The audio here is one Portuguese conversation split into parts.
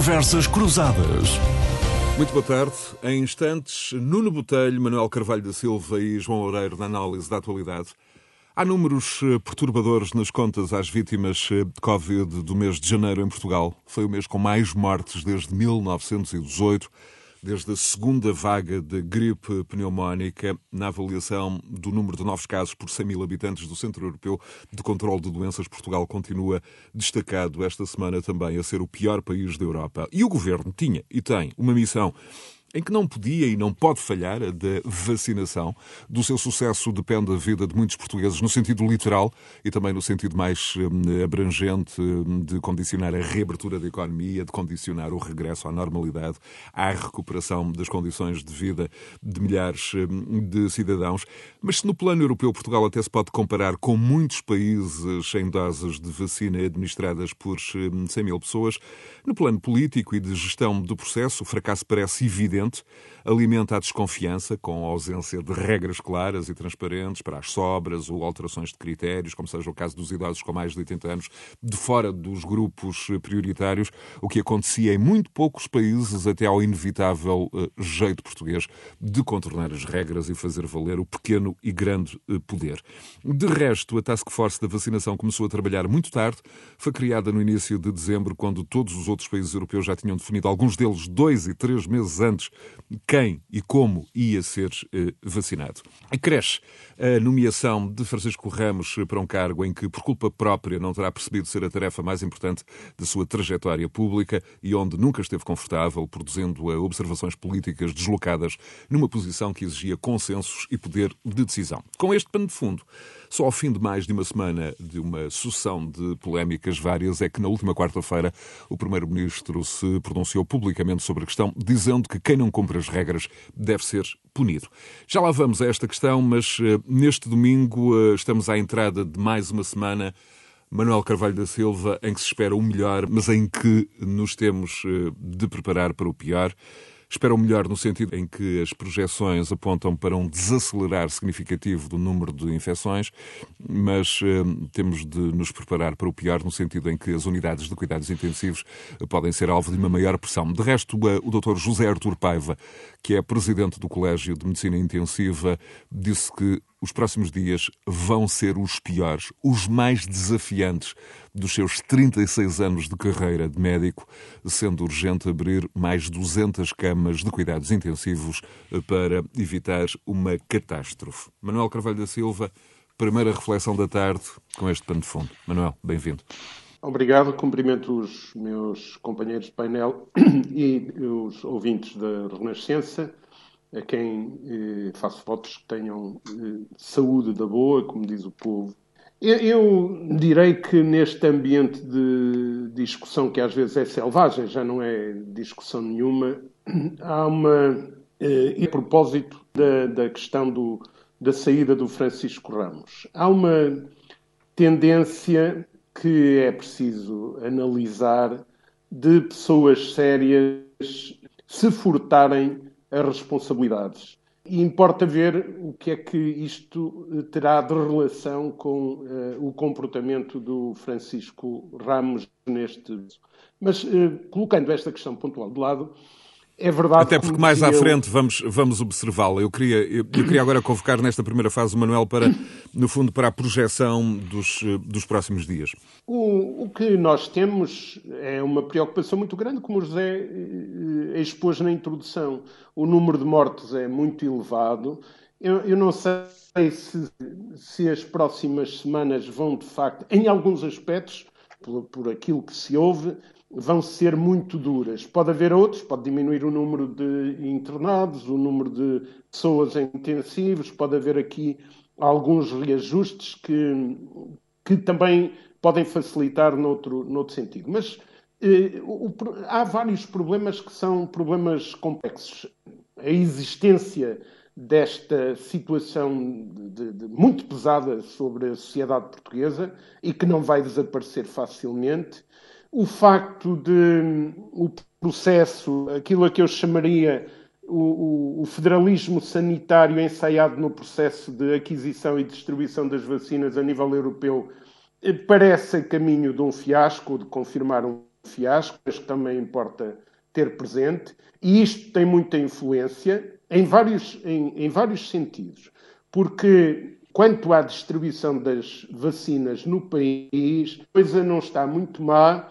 Conversas Cruzadas. Muito boa tarde. Em instantes, Nuno Botelho, Manuel Carvalho da Silva e João Oreiro na análise da atualidade. Há números eh, perturbadores nas contas às vítimas eh, de Covid do mês de janeiro em Portugal. Foi o mês com mais mortes desde 1918 desde a segunda vaga de gripe pneumónica na avaliação do número de novos casos por 100 mil habitantes do Centro Europeu de Controlo de Doenças, Portugal continua destacado esta semana também a ser o pior país da Europa. E o governo tinha e tem uma missão em que não podia e não pode falhar a da vacinação. Do seu sucesso depende a vida de muitos portugueses, no sentido literal e também no sentido mais hum, abrangente hum, de condicionar a reabertura da economia, de condicionar o regresso à normalidade, à recuperação das condições de vida de milhares hum, de cidadãos. Mas se no plano europeu Portugal até se pode comparar com muitos países em doses de vacina administradas por 100 mil pessoas, no plano político e de gestão do processo, o fracasso parece evidente ambient alimenta a desconfiança com a ausência de regras claras e transparentes para as sobras ou alterações de critérios, como seja o caso dos idosos com mais de 80 anos, de fora dos grupos prioritários, o que acontecia em muito poucos países até ao inevitável uh, jeito português de contornar as regras e fazer valer o pequeno e grande uh, poder. De resto, a Task Force da vacinação começou a trabalhar muito tarde, foi criada no início de dezembro, quando todos os outros países europeus já tinham definido, alguns deles dois e três meses antes, quem e como ia ser eh, vacinado. Cresce a nomeação de Francisco Ramos para um cargo em que, por culpa própria, não terá percebido ser a tarefa mais importante da sua trajetória pública e onde nunca esteve confortável, produzindo observações políticas deslocadas numa posição que exigia consensos e poder de decisão. Com este pano de fundo, só ao fim de mais de uma semana de uma sucessão de polémicas várias é que, na última quarta-feira, o Primeiro-Ministro se pronunciou publicamente sobre a questão, dizendo que quem não cumpre as regras deve ser punido. Já lá vamos a esta questão, mas uh, neste domingo uh, estamos à entrada de mais uma semana. Manuel Carvalho da Silva, em que se espera o melhor, mas em que nos temos uh, de preparar para o pior. Espera o melhor no sentido em que as projeções apontam para um desacelerar significativo do número de infecções, mas eh, temos de nos preparar para o pior no sentido em que as unidades de cuidados intensivos podem ser alvo de uma maior pressão. De resto, eh, o Dr. José Artur Paiva, que é presidente do Colégio de Medicina Intensiva, disse que os próximos dias vão ser os piores, os mais desafiantes dos seus 36 anos de carreira de médico, sendo urgente abrir mais 200 camas de cuidados intensivos para evitar uma catástrofe. Manuel Carvalho da Silva, primeira reflexão da tarde com este pano de fundo. Manuel, bem-vindo. Obrigado, cumprimento os meus companheiros de painel e os ouvintes da Renascença a quem eh, faço votos que tenham eh, saúde da boa, como diz o povo. Eu, eu, direi que neste ambiente de discussão, que às vezes é selvagem, já não é discussão nenhuma, há uma. Eh, a propósito da, da questão do, da saída do Francisco Ramos, há uma tendência que é preciso analisar de pessoas sérias se furtarem as responsabilidades. E importa ver o que é que isto terá de relação com uh, o comportamento do Francisco Ramos neste. Mas, uh, colocando esta questão pontual de lado, é verdade. Até porque mais à frente eu... vamos, vamos observá-la. Eu queria, eu, eu, queria agora convocar nesta primeira fase o Manuel para, no fundo, para a projeção dos, dos próximos dias. O, o que nós temos é uma preocupação muito grande, como o José eh, expôs na introdução. O número de mortes é muito elevado. Eu, eu não sei se, se as próximas semanas vão, de facto, em alguns aspectos, por, por aquilo que se ouve, vão ser muito duras. Pode haver outros, pode diminuir o número de internados, o número de pessoas em intensivos, pode haver aqui alguns reajustes que, que também podem facilitar noutro, noutro sentido. Mas eh, o, há vários problemas que são problemas complexos. A existência desta situação de, de, muito pesada sobre a sociedade portuguesa e que não vai desaparecer facilmente o facto de o processo, aquilo a que eu chamaria o, o, federalismo sanitário ensaiado no processo de aquisição e distribuição das vacinas a nível europeu, eh, parece a caminho de um fiasco, de confirmar um fiasco, mas que também importa ter presente, e isto tem muita influência em vários, em, em vários sentidos, porque quanto à distribuição das vacinas no país, a coisa não está muito má,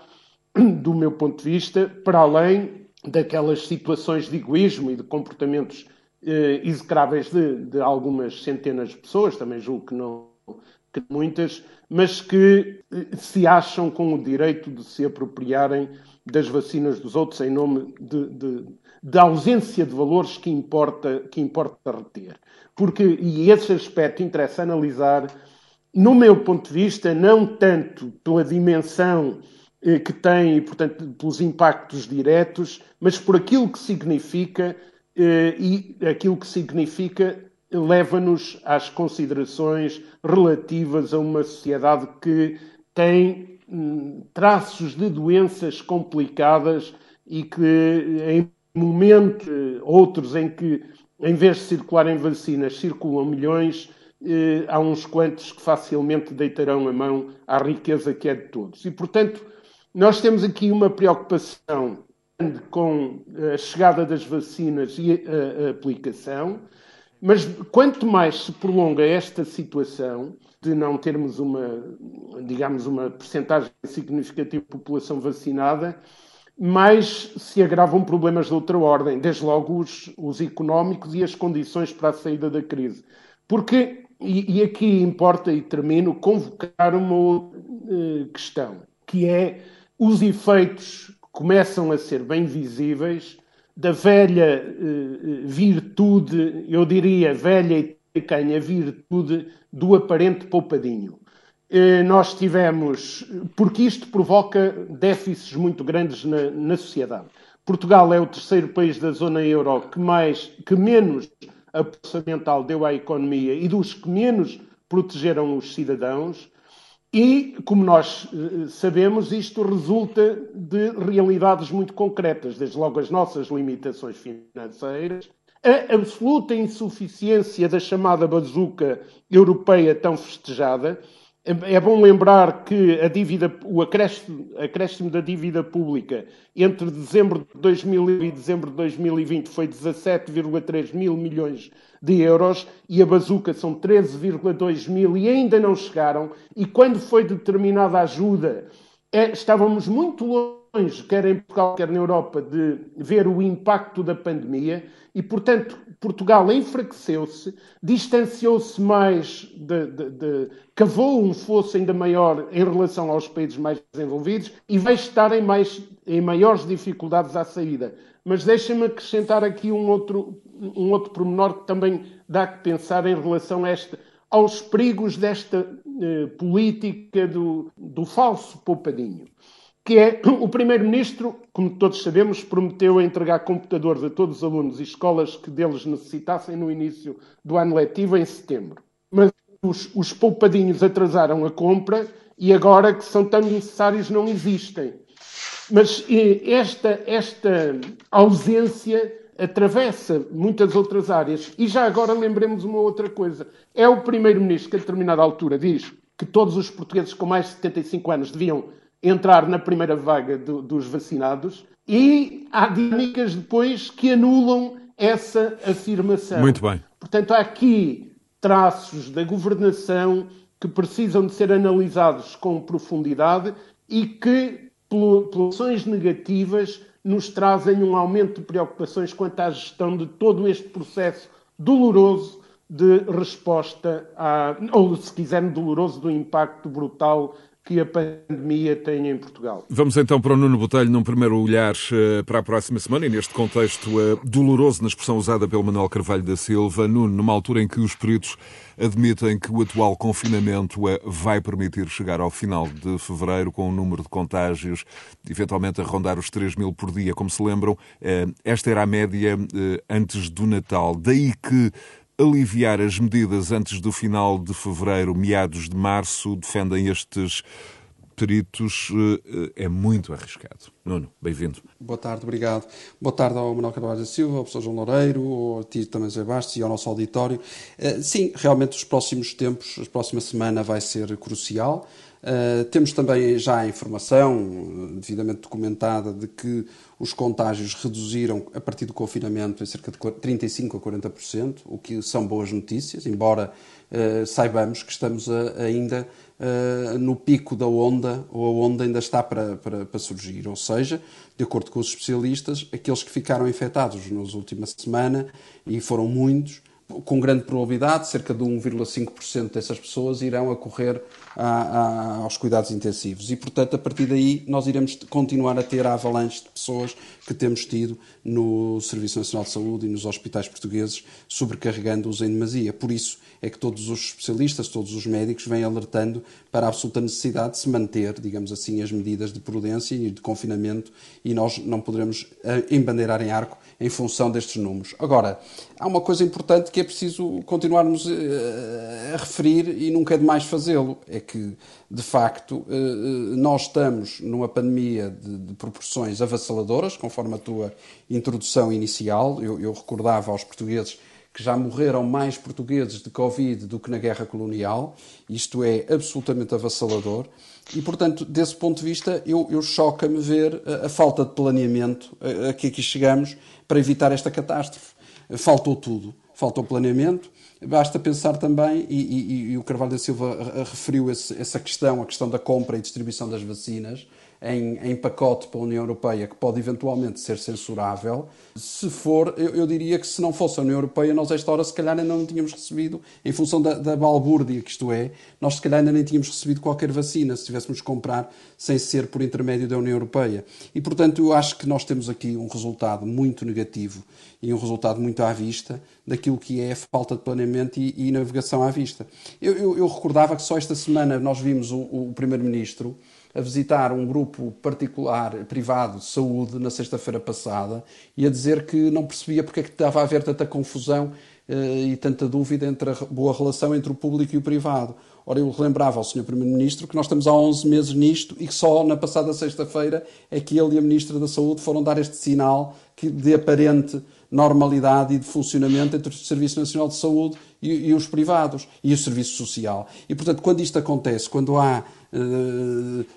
do meu ponto de vista, para além daquelas situações de egoísmo e de comportamentos eh, execráveis de, de, algumas centenas de pessoas, também julgo que não que muitas, mas que eh, se acham com o direito de se apropriarem das vacinas dos outros em nome de, de, de ausência de valores que importa, que importa reter. Porque, e esse aspecto interessa analisar, no meu ponto de vista, não tanto pela dimensão que tem portanto, pelos impactos diretos, mas por aquilo que significa eh, e aquilo que significa leva-nos às considerações relativas a uma sociedade que tem hum, traços de doenças complicadas e que em momentos, outros em que, em vez de circularem vacinas, circulam milhões, eh, há uns quantos que facilmente deitarão a mão à riqueza que é de todos. E, portanto, nós temos aqui uma preocupação com a chegada das vacinas e a, aplicação, mas quanto mais se prolonga esta situação de não termos uma, digamos, uma percentagem significativa de população vacinada, mais se agravam problemas de outra ordem, desde logo os, os económicos e as condições para a saída da crise. Porque, e, e aqui importa, e termino, convocar uma uh, questão, que é os efeitos começam a ser bem visíveis da velha uh, virtude, eu diria velha e pequena virtude do aparente poupadinho. Uh, nós tivemos, porque isto provoca déficits muito grandes na, na, sociedade. Portugal é o terceiro país da zona euro que mais, que menos apoio deu à economia e dos que menos protegeram os cidadãos. E, como nós eh, sabemos, isto resulta de realidades muito concretas, desde logo as nossas limitações financeiras, a absoluta insuficiência da chamada bazuca europeia tão festejada, é bom lembrar que a dívida, o acréscimo, acréscimo, da dívida pública entre dezembro de 2000 e dezembro de 2020 foi 17,3 mil milhões de euros e a bazuca são 13,2 mil e ainda não chegaram. E quando foi determinada a ajuda, é, estávamos muito longe, quer em Portugal, quer na Europa, de ver o impacto da pandemia e, portanto, Portugal enfraqueceu-se, distanciou-se mais, de, de, de, cavou um fosso ainda maior em relação aos países mais desenvolvidos e vai estar em, mais, em maiores dificuldades à saída. Mas deixem-me acrescentar aqui um outro, um outro pormenor que também dá que pensar em relação a esta, aos perigos desta eh, política do, do falso poupadinho que é o Primeiro-Ministro, como todos sabemos, prometeu entregar computadores a todos os alunos e escolas que deles necessitassem no início do ano letivo, em setembro. Mas os, os poupadinhos atrasaram a compra e agora que são tão necessários não existem. Mas esta, esta ausência atravessa muitas outras áreas. E já agora lembremos uma outra coisa. É o Primeiro-Ministro que, a determinada altura, diz que todos os portugueses com mais de 75 anos deviam entrar na primeira vaga do, dos vacinados e há dinâmicas depois que anulam essa afirmação. Muito bem. Portanto, há aqui traços da governação que precisam de ser analisados com profundidade e que, por ações negativas, nos trazem um aumento de preocupações quanto à gestão de todo este processo doloroso de resposta a, ou se quiserem, doloroso do impacto brutal que a pandemia tem em Portugal. Vamos então para o Nuno Botelho num primeiro olhar eh, para a próxima semana e neste contexto eh, doloroso, na expressão usada pelo Manuel Carvalho da Silva, Nuno, numa altura em que os peritos admitem que o atual confinamento eh, vai permitir chegar ao final de fevereiro com um número de contágios eventualmente a rondar os 3 mil por dia, como se lembram, esta era a média antes do Natal. Daí que aliviar as medidas antes do final de fevereiro, meados de março, defendem estes peritos, eh, é muito arriscado. Nuno, bem-vindo. Boa tarde, obrigado. Boa tarde ao Manuel Carvalho da Silva, ao professor João Loureiro, ao Tito também Zé Bastos e ao nosso auditório. Eh, sim, realmente os próximos tempos, a próxima semana vai ser crucial. Uh, temos também já a informação, devidamente documentada, de que os contágios reduziram a partir do confinamento em cerca de 35% a 40%, o que são boas notícias, embora uh, saibamos que estamos a, ainda uh, no pico da onda, ou a onda ainda está para, para, para, surgir. Ou seja, de acordo com os especialistas, aqueles que ficaram infectados nas últimas semana, e foram muitos, com grande probabilidade, cerca de 1,5% dessas pessoas irão acorrer a, a, aos cuidados intensivos. E, portanto, a partir daí, nós iremos continuar a ter a avalanche de pessoas que temos tido no Serviço Nacional de Saúde e nos hospitais portugueses, sobrecarregando-os em demasia. Por isso é que todos os especialistas, todos os médicos, vêm alertando para a absoluta necessidade de se manter, digamos assim, as medidas de prudência e de confinamento, e nós não poderemos eh, embandeirar em arco em função destes números. Agora, há uma coisa importante que é preciso continuarmos eh, a referir e nunca é demais fazê-lo. É que, de facto, eh, eh, nós estamos numa pandemia de, de proporções avassaladoras, conforme a tua introdução inicial. Eu, eu recordava aos portugueses que já morreram mais portugueses de Covid do que na guerra colonial. Isto é absolutamente avassalador. E, portanto, desse ponto de vista, eu, eu choca-me ver a, a, falta de planeamento a, a que aqui chegamos para evitar esta catástrofe. Faltou tudo. Faltou planeamento. Basta pensar também, e, e, e o Carvalho da Silva referiu esse, essa questão, a questão da compra e distribuição das vacinas em, em, pacote para a União Europeia que pode eventualmente ser censurável. Se for, eu, eu, diria que se não fosse a União Europeia, nós esta hora se calhar ainda não tínhamos recebido, em função da, da balbúrdia que isto é, nós se calhar ainda nem tínhamos recebido qualquer vacina se tivéssemos que comprar sem ser por intermédio da União Europeia. E, portanto, eu acho que nós temos aqui um resultado muito negativo e um resultado muito à vista daquilo que é a falta de planeamento e, e navegação à vista. Eu, eu, eu, recordava que só esta semana nós vimos o, o Primeiro-Ministro a visitar um grupo particular, privado, de saúde, na sexta-feira passada, e a dizer que não percebia porque é que estava a haver tanta confusão eh, e tanta dúvida entre a boa relação entre o público e o privado. Ora, eu lembrava ao Sr. Primeiro-Ministro que nós estamos há 11 meses nisto e que só na passada sexta-feira é que ele e a Ministra da Saúde foram dar este sinal de aparente normalidade e de funcionamento entre o Serviço Nacional de Saúde e, e os privados e o Serviço Social. E, portanto, quando isto acontece, quando há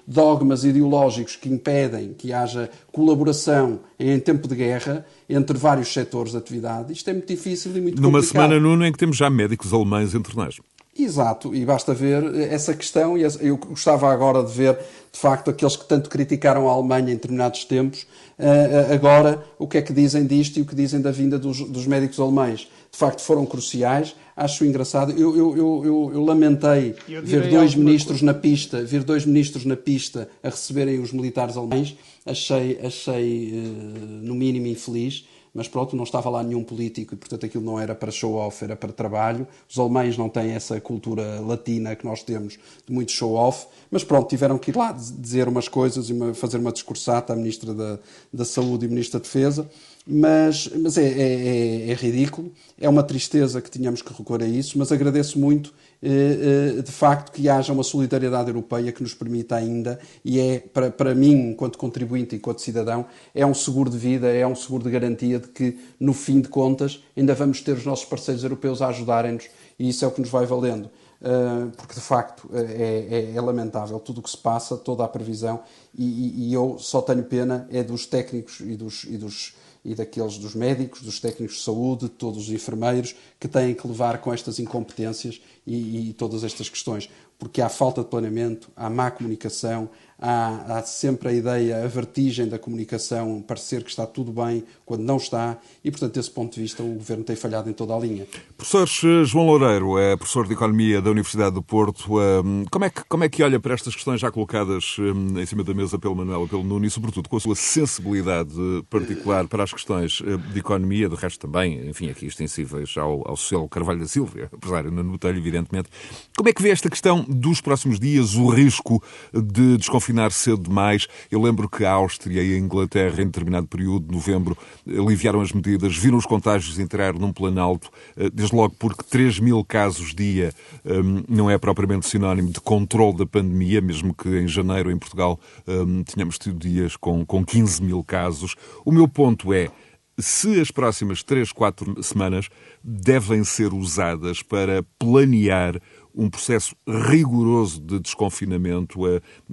dogmas ideológicos que impedem que haja colaboração em tempo de guerra entre vários setores de atividade, isto é muito difícil e muito Numa complicado. semana, Nuno, em que temos já médicos alemães entre nós. Exato, e basta ver essa questão, e eu gostava agora de ver, de facto, aqueles que tanto criticaram a Alemanha em determinados tempos, eh, eh, agora o que é que dizem disto e o que dizem da vinda dos, dos médicos alemães. De facto, foram cruciais, acho engraçado. Eu, eu, eu, eu lamentei ver dois ministros coisa. na pista, ver dois ministros na pista a receberem os militares alemães. Achei, achei eh, no mínimo infeliz mas pronto, não estava lá nenhum político e, portanto, aquilo não era para show-off, era para trabalho. Os alemães não têm essa cultura latina que nós temos de muito show-off, mas pronto, tiveram que ir lá dizer umas coisas e fazer uma discursata à Ministra da, da Saúde e Ministra da Defesa mas, mas é, é, é, é, ridículo, é uma tristeza que tínhamos que recorrer a isso, mas agradeço muito, eh, eh, de facto, que haja uma solidariedade europeia que nos permita ainda, e é, para, para mim, enquanto contribuinte, enquanto cidadão, é um seguro de vida, é um seguro de garantia de que, no fim de contas, ainda vamos ter os nossos parceiros europeus a ajudarem-nos, e isso é o que nos vai valendo. Uh, porque de facto é, é, é, lamentável tudo o que se passa, toda a previsão, e, e, eu só tenho pena é dos técnicos e dos, e dos e daqueles dos médicos, dos técnicos de saúde, de todos os enfermeiros que têm que levar com estas incompetências e, e todas estas questões, porque há falta de planeamento, há má comunicação, há, há, sempre a ideia, a vertigem da comunicação, parecer que está tudo bem quando não está, e portanto, desse ponto de vista, o Governo tem falhado em toda a linha. Professor João Loureiro é professor de Economia da Universidade do Porto. Hum, como é que, como é que olha para estas questões já colocadas hum, em cima da mesa pelo Manuel e pelo Nuno, e sobretudo com a sua sensibilidade particular para as questões hum, de economia, de resto também, enfim, aqui extensíveis ao, ao Carvalho da Silva, apesar de no Botelho, evidentemente. Como é que vê esta questão dos próximos dias, o risco de desconfinar confinar cedo demais. Eu lembro que a Áustria e a Inglaterra, em determinado período, de novembro, aliviaram as medidas, viram os contágios entrar num plano alto, eh, desde logo porque 3 mil casos dia ehm, não é propriamente sinónimo de controle da pandemia, mesmo que em janeiro, em Portugal, ehm, tínhamos tido dias com, com 15 mil casos. O meu ponto é se as próximas três, quatro semanas devem ser usadas para planear um processo rigoroso de desconfinamento,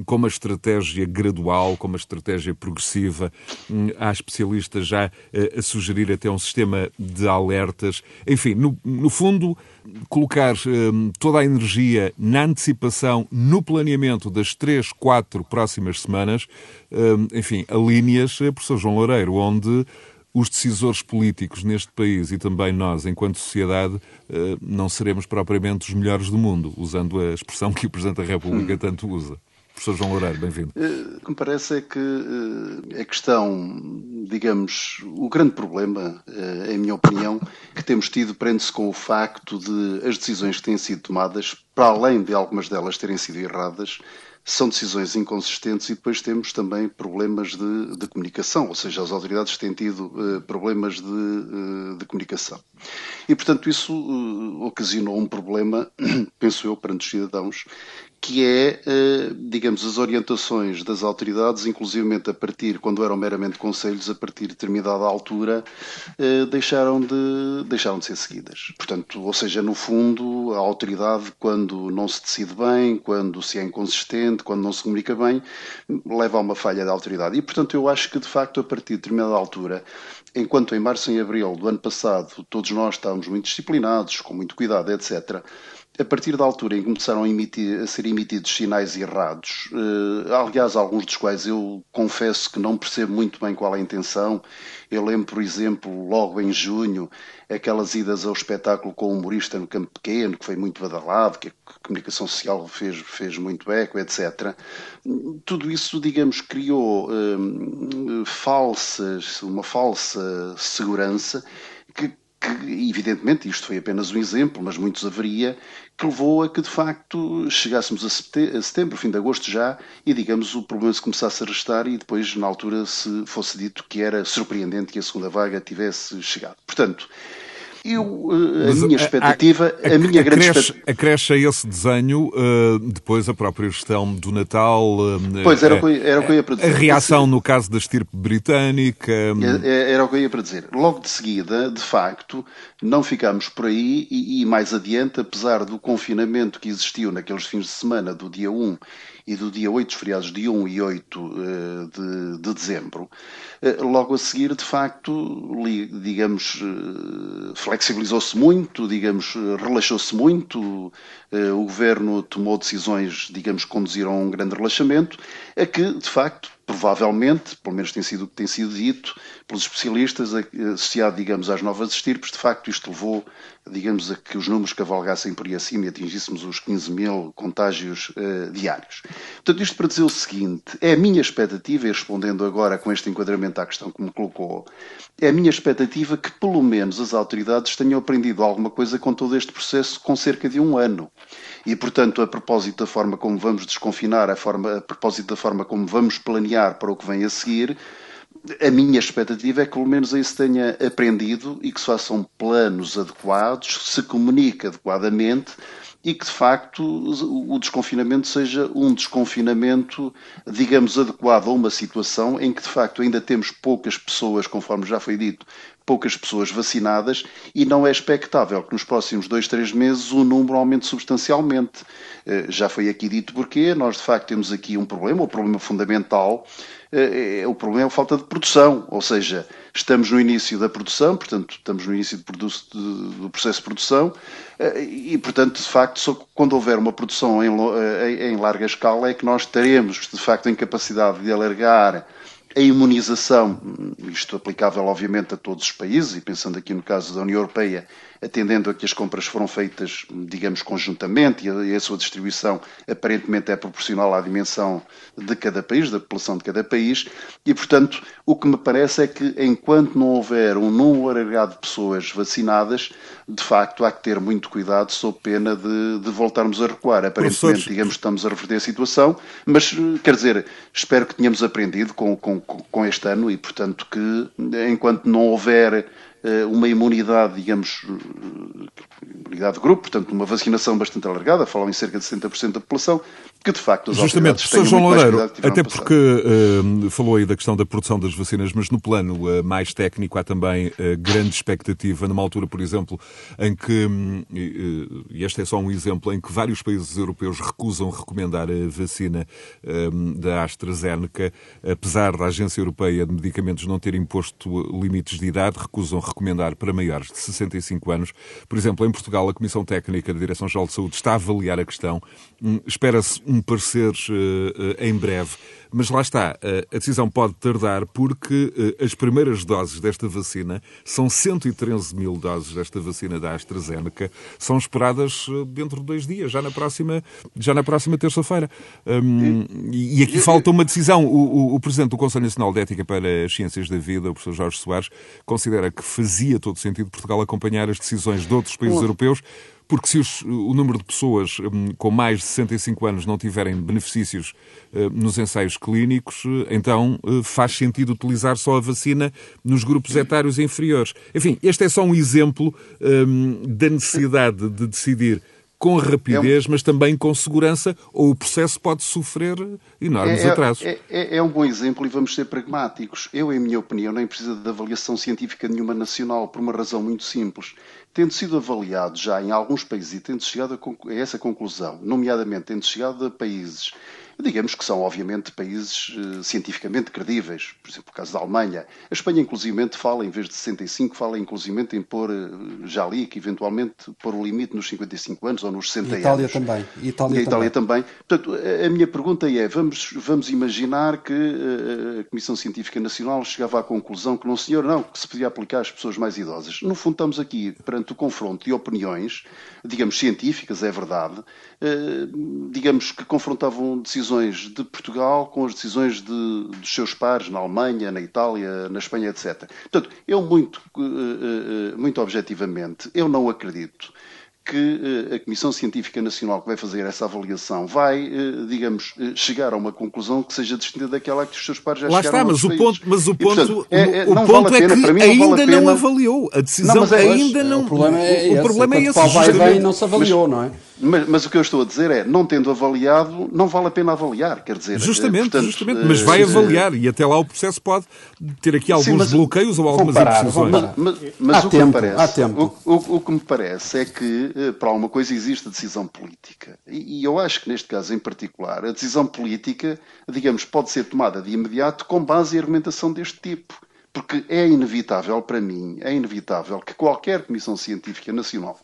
com uma estratégia gradual, com uma estratégia progressiva. Hum, há especialistas já a sugerir até um sistema de alertas. Enfim, no, no fundo, colocar hum, toda a energia na antecipação, no planeamento das três, quatro próximas semanas, hum, enfim, a líneas, professor João Loureiro, onde os decisores políticos neste país e também nós, enquanto sociedade, eh, não seremos propriamente os melhores do mundo, usando a expressão que o Presidente da República hum. tanto usa. Professor João Loureiro, bem-vindo. Eh, o que me parece é que eh, a questão, digamos, o grande problema, em minha opinião, que temos tido prende-se com o facto de as decisões que têm sido tomadas, para além de algumas delas terem sido erradas, são decisões inconsistentes e depois temos também problemas de, de comunicação, ou seja, as autoridades têm tido uh, problemas de, uh, de, comunicação. E, portanto, isso uh, ocasionou um problema, penso eu, perante os cidadãos, que é, eh, digamos, as orientações das autoridades, inclusivamente a partir, quando eram meramente conselhos, a partir de determinada altura, eh, deixaram de, deixaram de ser seguidas. Portanto, ou seja, no fundo, a autoridade, quando não se decide bem, quando se é inconsistente, quando não se comunica bem, leva a uma falha da autoridade. E, portanto, eu acho que, de facto, a partir de determinada altura, enquanto em março e abril do ano passado todos nós estávamos muito disciplinados, com muito cuidado, etc., a partir da altura em que começaram a, emitir, a ser emitidos sinais errados, eh, aliás, alguns dos quais eu confesso que não percebo muito bem qual é a intenção. Eu lembro, por exemplo, logo em junho, aquelas idas ao espetáculo com o humorista no Campo Pequeno, que foi muito badalado, que a comunicação social fez, fez muito eco, etc. Tudo isso, digamos, criou eh, falsas, uma falsa segurança que que, evidentemente, isto foi apenas um exemplo, mas muitos haveria, que levou a que, de facto, chegássemos a setembro, fim de agosto já, e, digamos, o problema se começasse a restar e depois, na altura, se fosse dito que era surpreendente que a segunda vaga tivesse chegado. Portanto, eu, eh, a minha expectativa, a, a, a minha grande expectativa... Acresce a esse desenho uh, depois a própria gestão do Natal... Uh, pois, era o, que, era o que eu ia para dizer. A reação no caso da estirpe britânica... Era, era o que eu ia para dizer. Logo de seguida, de facto, não ficámos por aí e, e mais adiante, apesar do confinamento que existiu naqueles fins de semana do dia 1 e do dia 8, os feriados de 1 e 8 de, de dezembro, logo a seguir, de facto, digamos, flexibilizou-se muito, digamos, relaxou-se muito, eh, o governo tomou decisões, digamos, que conduziram a um grande relaxamento, a que, de facto, provavelmente, pelo menos tem sido o que tem sido dito pelos especialistas, associado, digamos, às novas estirpes, de facto isto levou, digamos, a que os números cavalgassem por aí acima e atingíssemos os 15 mil contágios uh, diários. Portanto, isto para dizer o seguinte, é a minha expectativa, e respondendo agora com este enquadramento à questão que me colocou, é a minha expectativa que pelo menos as autoridades tenham aprendido alguma coisa com todo este processo com cerca de um ano. E, portanto, a propósito da forma como vamos desconfinar, a, forma, a propósito da forma como vamos planear para o que vem a seguir, a minha expectativa é que pelo menos aí se tenha aprendido e que se façam planos adequados, se comunique adequadamente e que de facto o desconfinamento seja um desconfinamento, digamos, adequado a uma situação em que de facto ainda temos poucas pessoas, conforme já foi dito, poucas pessoas vacinadas e não é expectável que nos próximos dois, três meses o número aumente substancialmente. Eh, já foi aqui dito porque nós de facto temos aqui um problema, o problema fundamental é, o problema é a falta de produção, ou seja, estamos no início da produção, portanto, estamos no início do processo de produção eh, e, portanto, de facto, só quando houver uma produção em, em larga escala é que nós teremos, de facto, em capacidade de alargar a imunização, isto aplicável obviamente a todos os países, e pensando aqui no caso da União Europeia, atendendo a que as compras foram feitas, digamos, conjuntamente e a, sua distribuição aparentemente é proporcional à dimensão de cada país, da população de cada país, e portanto o que me parece é que enquanto não houver um número alargado de pessoas vacinadas, de facto há que ter muito cuidado sob pena de, de voltarmos a recuar. Aparentemente, digamos, estamos a reverter a situação, mas quer dizer, espero que tenhamos aprendido com, com, com este ano e portanto que enquanto não houver uma imunidade, digamos, eh, imunidade de grupo, portanto, uma vacinação bastante alargada, falam em cerca de 70% da população, que de facto as Justamente, professor João Loureiro, até porque uh, falou aí da questão da produção das vacinas, mas no plano uh, mais técnico há também uh, grande expectativa, numa altura, por exemplo, em que, um, e este é só um exemplo, em que vários países europeus recusam recomendar a vacina um, da AstraZeneca, apesar da Agência Europeia de Medicamentos não ter imposto limites de idade, recusam recomendar para maiores de 65 anos. Por exemplo, em Portugal, a Comissão Técnica da Direção-Geral de Saúde está a avaliar a questão. Espera-se um parecer uh, em breve. Mas lá está, uh, a decisão pode tardar porque as primeiras doses desta vacina, são 113 mil doses desta vacina da AstraZeneca, são esperadas dentro de dois dias, já na próxima, já na próxima terça-feira. Um, e, e, aqui falta uma decisão. O, o, o, Presidente do Conselho Nacional de Ética para as Ciências da Vida, o professor Jorge Soares, considera que fazia todo sentido Portugal acompanhar as decisões de outros países europeus porque se os, o número de pessoas um, com mais de 65 anos não tiverem benefícios uh, nos ensaios clínicos, uh, então uh, faz sentido utilizar só a vacina nos grupos etários inferiores. Enfim, este é só um exemplo um, da necessidade de decidir com rapidez, é um... mas também com segurança, ou o processo pode sofrer enormes é, é atrasos. É, é, é, um bom exemplo e vamos ser pragmáticos. Eu, em minha opinião, nem preciso de avaliação científica nenhuma nacional, por uma razão muito simples. Tendo sido avaliado já em alguns países e tendo chegado a, a essa conclusão, nomeadamente tendo chegado a países digamos que são, obviamente, países uh, cientificamente credíveis. Por exemplo, o caso da Alemanha. A Espanha, inclusivamente, fala, em vez de 65, fala, inclusivamente, em pôr, uh, já li, que eventualmente pôr o limite nos 55 anos ou nos 60 e Itália anos. Também. E Itália, e a Itália também. também. Portanto, a, minha pergunta é, vamos, vamos imaginar que uh, a Comissão Científica Nacional chegava à conclusão que não, senhor, não, que se podia aplicar às pessoas mais idosas. No fundo, estamos aqui perante o confronto de opiniões, digamos, científicas, é verdade, digamos que confrontavam decisões de Portugal com as decisões de, dos seus pares na Alemanha, na Itália, na Espanha, etc. Portanto, eu muito, eh, eh, muito objetivamente, eu não acredito que eh, a Comissão Científica Nacional que vai fazer essa avaliação vai, eh, digamos, eh, chegar a uma conclusão que seja distinta daquela que os seus pares já Lá chegaram está, mas o, ponto, mas o ponto, portanto, é, é, o ponto é que mim, ainda não, não, avaliou. A decisão não, é, ainda não. O problema é, o problema é esse. Vai bem não se avaliou, mas, não é? Mas, mas, o que eu estou a dizer é, não tendo avaliado, não vale a pena avaliar, quer dizer... Justamente, portanto, justamente, mas vai avaliar e até lá o processo pode ter aqui alguns sim, mas, bloqueios ou algumas parar, imprecisões. Mas, mas, mas o, tempo, que me parece, o, o, o, que me parece é que, para alguma coisa, existe a decisão política. E, e, eu acho que neste caso em particular, a decisão política, digamos, pode ser tomada de imediato com base em argumentação deste tipo. Porque é inevitável, para mim, é inevitável que qualquer comissão científica nacional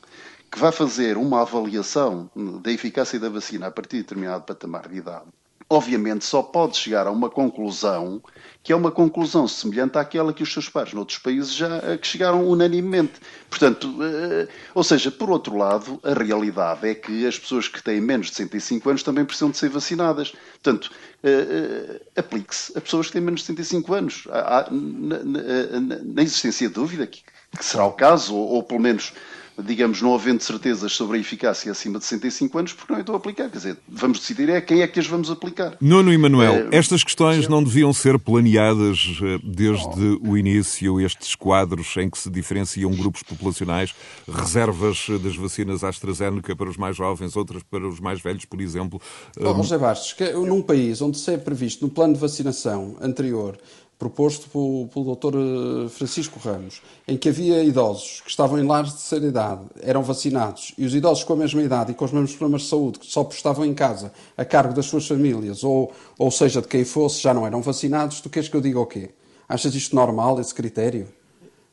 que vá fazer uma avaliação da eficácia da vacina a partir de determinado patamar de idade obviamente só pode chegar a uma conclusão que é uma conclusão semelhante àquela que os seus pares noutros países já eh, que chegaram unanimemente. Portanto, uh, ou seja, por outro lado, a realidade é que as pessoas que têm menos de 65 anos também precisam de ser vacinadas. Portanto, uh, aplique-se a pessoas que têm menos de 65 anos. Na, existência de dúvida que, será o caso, ou pelo menos digamos, não havendo certezas sobre a eficácia acima de 65 anos, porque não estou a aplicar. Quer dizer, vamos decidir é quem é que as vamos aplicar. Nuno e Manuel, é, estas questões não deviam ser planeadas eh, desde oh. o início, estes quadros em que se diferenciam grupos populacionais, reservas das vacinas AstraZeneca para os mais jovens, outras para os mais velhos, por exemplo. Oh, José Bastos, que num país onde se é previsto no plano de vacinação anterior proposto pelo, pelo Dr. Eh, Francisco Ramos, em que havia idosos que estavam em lares de terceira idade, eram vacinados, e os idosos com a mesma idade e com os mesmos problemas de saúde, que só estavam em casa a cargo das suas famílias, ou, ou seja, de quem fosse, já não eram vacinados, tu queres que eu diga o quê? Achas isto normal, esse critério?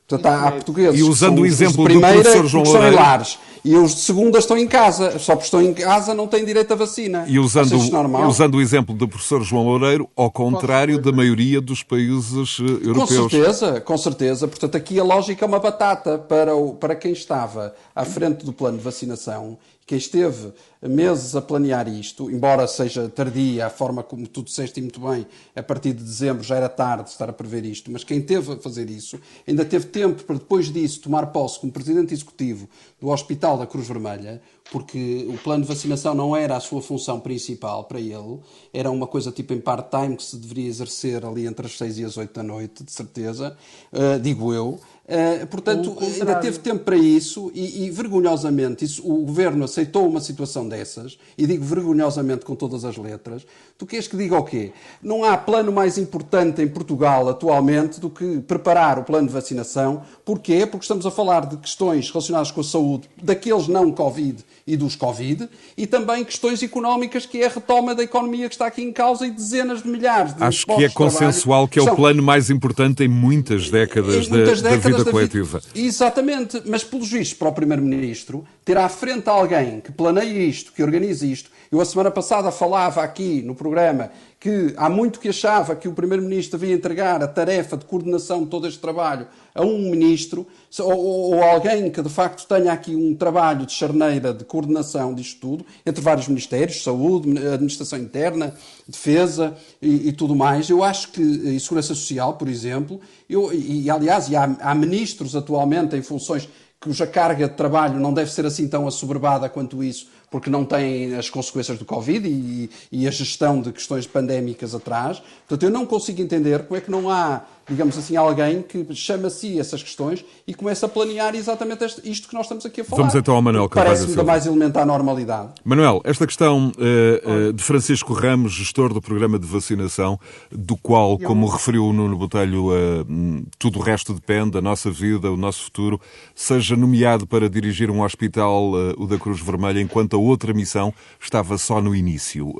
Portanto, há, há portugueses e usando o exemplo do professor João Loureiro, lares, e os de segunda estão em casa. Só porque estão em casa não têm direito à vacina. E usando, e usando o exemplo do professor João Loureiro, ao contrário da maioria dos países eh, europeus. Com certeza, com certeza. Portanto, aqui a lógica é uma batata para, o, para quem estava à frente do plano de vacinação quem esteve meses a planear isto, embora seja tardia a forma como tu disseste muito bem, a partir de dezembro já era tarde estar a prever isto, mas quem teve a fazer isso ainda teve tempo para depois disso tomar posse como presidente executivo do Hospital da Cruz Vermelha, porque o plano de vacinação não era a sua função principal para ele, era uma coisa tipo em part-time que se deveria exercer ali entre as 6 e as 8 da noite, de certeza, uh, digo eu, Uh, portanto, ainda teve tempo para isso e, e, vergonhosamente, isso, o governo aceitou uma situação dessas, e digo vergonhosamente com todas as letras. Tu queres que diga o quê? Não há plano mais importante em Portugal atualmente do que preparar o plano de vacinação. Porquê? Porque estamos a falar de questões relacionadas com a saúde daqueles não Covid e dos Covid, e também questões económicas, que é a retoma da economia que está aqui em causa e dezenas de milhares de Acho que é consensual que é o plano mais importante em muitas décadas, em muitas da, décadas da vida coletiva. Exatamente, mas pelos vistos para o Primeiro-Ministro, ter à frente alguém que planeie isto, que organize isto. Eu a semana passada falava aqui no programa que há muito que achava que o Primeiro-Ministro devia entregar a tarefa de coordenação de todo este trabalho a um Ministro ou, ou, alguém que de facto tenha aqui um trabalho de charneira de coordenação disto tudo, entre vários Ministérios, Saúde, Administração Interna, Defesa e, e tudo mais. Eu acho que, e Segurança Social, por exemplo, eu, e, aliás, e há, há ministros atualmente em funções cuja carga de trabalho não deve ser assim tão assoberbada quanto isso, porque não têm as consequências do Covid e, e, a gestão de questões pandémicas atrás. Portanto, eu não consigo entender como é que não há digamos assim, alguém que chama a si essas questões e começa a planear exatamente isto que nós estamos aqui a falar. Vamos então ao Manuel Carvalho Parece-me da mais elementar normalidade. Manuel, esta questão uh, uh, de Francisco Ramos, gestor do programa de vacinação, do qual, como referiu o Nuno Botelho, uh, tudo o resto depende, a nossa vida, o nosso futuro, seja nomeado para dirigir um hospital, o da Cruz Vermelha, enquanto a outra missão estava só no início.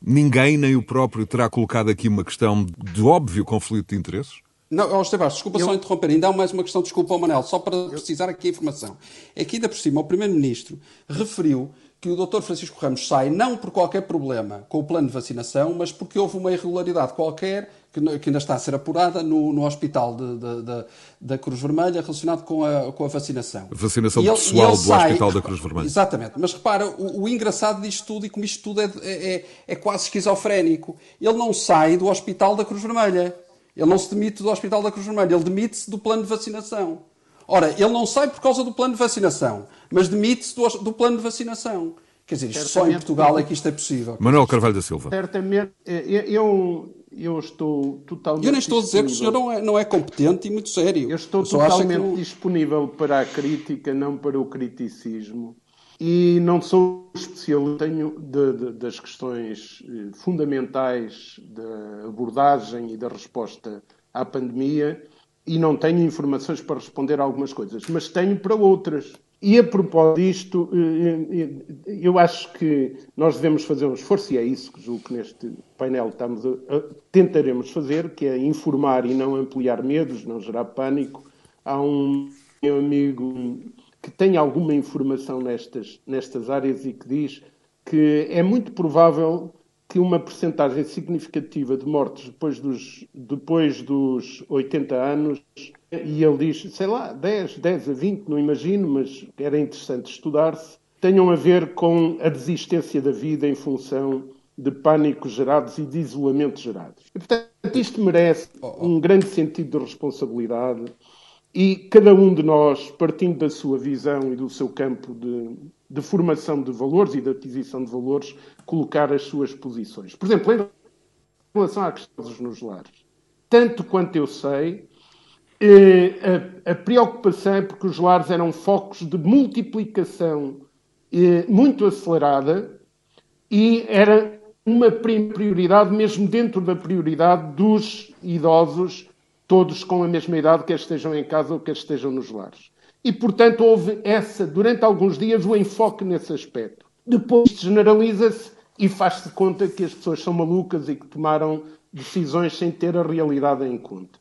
Ninguém, nem o próprio, terá colocado aqui uma questão de óbvio conflito de interesses? Não, oh, Esteban, desculpa eu... só interromper. Ainda há mais uma questão, desculpa, ao Manel, só para precisar aqui a informação. É que ainda por cima o Primeiro-Ministro referiu que o Dr. Francisco Ramos sai não por qualquer problema com o plano de vacinação, mas porque houve uma irregularidade qualquer que, ainda está a ser apurada no, no hospital de, de, de, da Cruz Vermelha relacionado com a, com a vacinação. Vacinação ele, pessoal do sai, Hospital da Cruz Vermelha. Exatamente. Mas repara, o, o engraçado disto tudo, e como isto tudo é, é, é, é quase esquizofrénico, ele não sai do Hospital da Cruz Vermelha. Ele não se demite do Hospital da Cruz Vermelha, ele demite-se do plano de vacinação. Ora, ele não sai por causa do plano de vacinação, mas demite-se do, do plano de vacinação. Quer dizer, isto só em Portugal é que isto é possível. Manuel Carvalho da Silva. Certamente, eu, eu estou totalmente. Eu nem estou a dizer que o senhor não é, não é competente e muito sério. Eu estou eu totalmente não... disponível para a crítica, não para o criticismo. E não sou especialista tenho de, de, das questões eh, fundamentais da abordagem e da resposta à pandemia e não tenho informações para responder a algumas coisas, mas tenho para outras. E a propósito disto, eh, eh, eu acho que nós devemos fazer um esforço, e é isso que julgo que neste painel estamos a, a, tentaremos fazer, que é informar e não ampliar medos, não gerar pânico. Há um meu amigo que tem alguma informação nestas, nestas áreas e que diz que é muito provável que uma percentagem significativa de mortes depois dos, depois dos 80 anos, e ele diz, sei lá, 10, 10 a 20, não imagino, mas era interessante estudar-se, tenham a ver com a desistência da vida em função de pânicos gerados e de isolamento gerados. E, portanto, isto merece um grande sentido de responsabilidade e cada um de nós, partindo da sua visão e do seu campo de, de formação de valores e de aquisição de valores, colocar as suas posições. Por exemplo, em relação à questão dos nos lares, tanto quanto eu sei, eh, a, preocupação é porque os lares eram focos de multiplicação eh, muito acelerada e era uma prioridade, mesmo dentro da prioridade dos idosos, todos com a mesma idade, quer estejam em casa ou quer estejam nos lares. E, portanto, houve essa, durante alguns dias, o enfoque nesse aspecto. Depois generaliza-se e faz-se conta que as pessoas são malucas e que tomaram decisões sem ter a realidade em conta.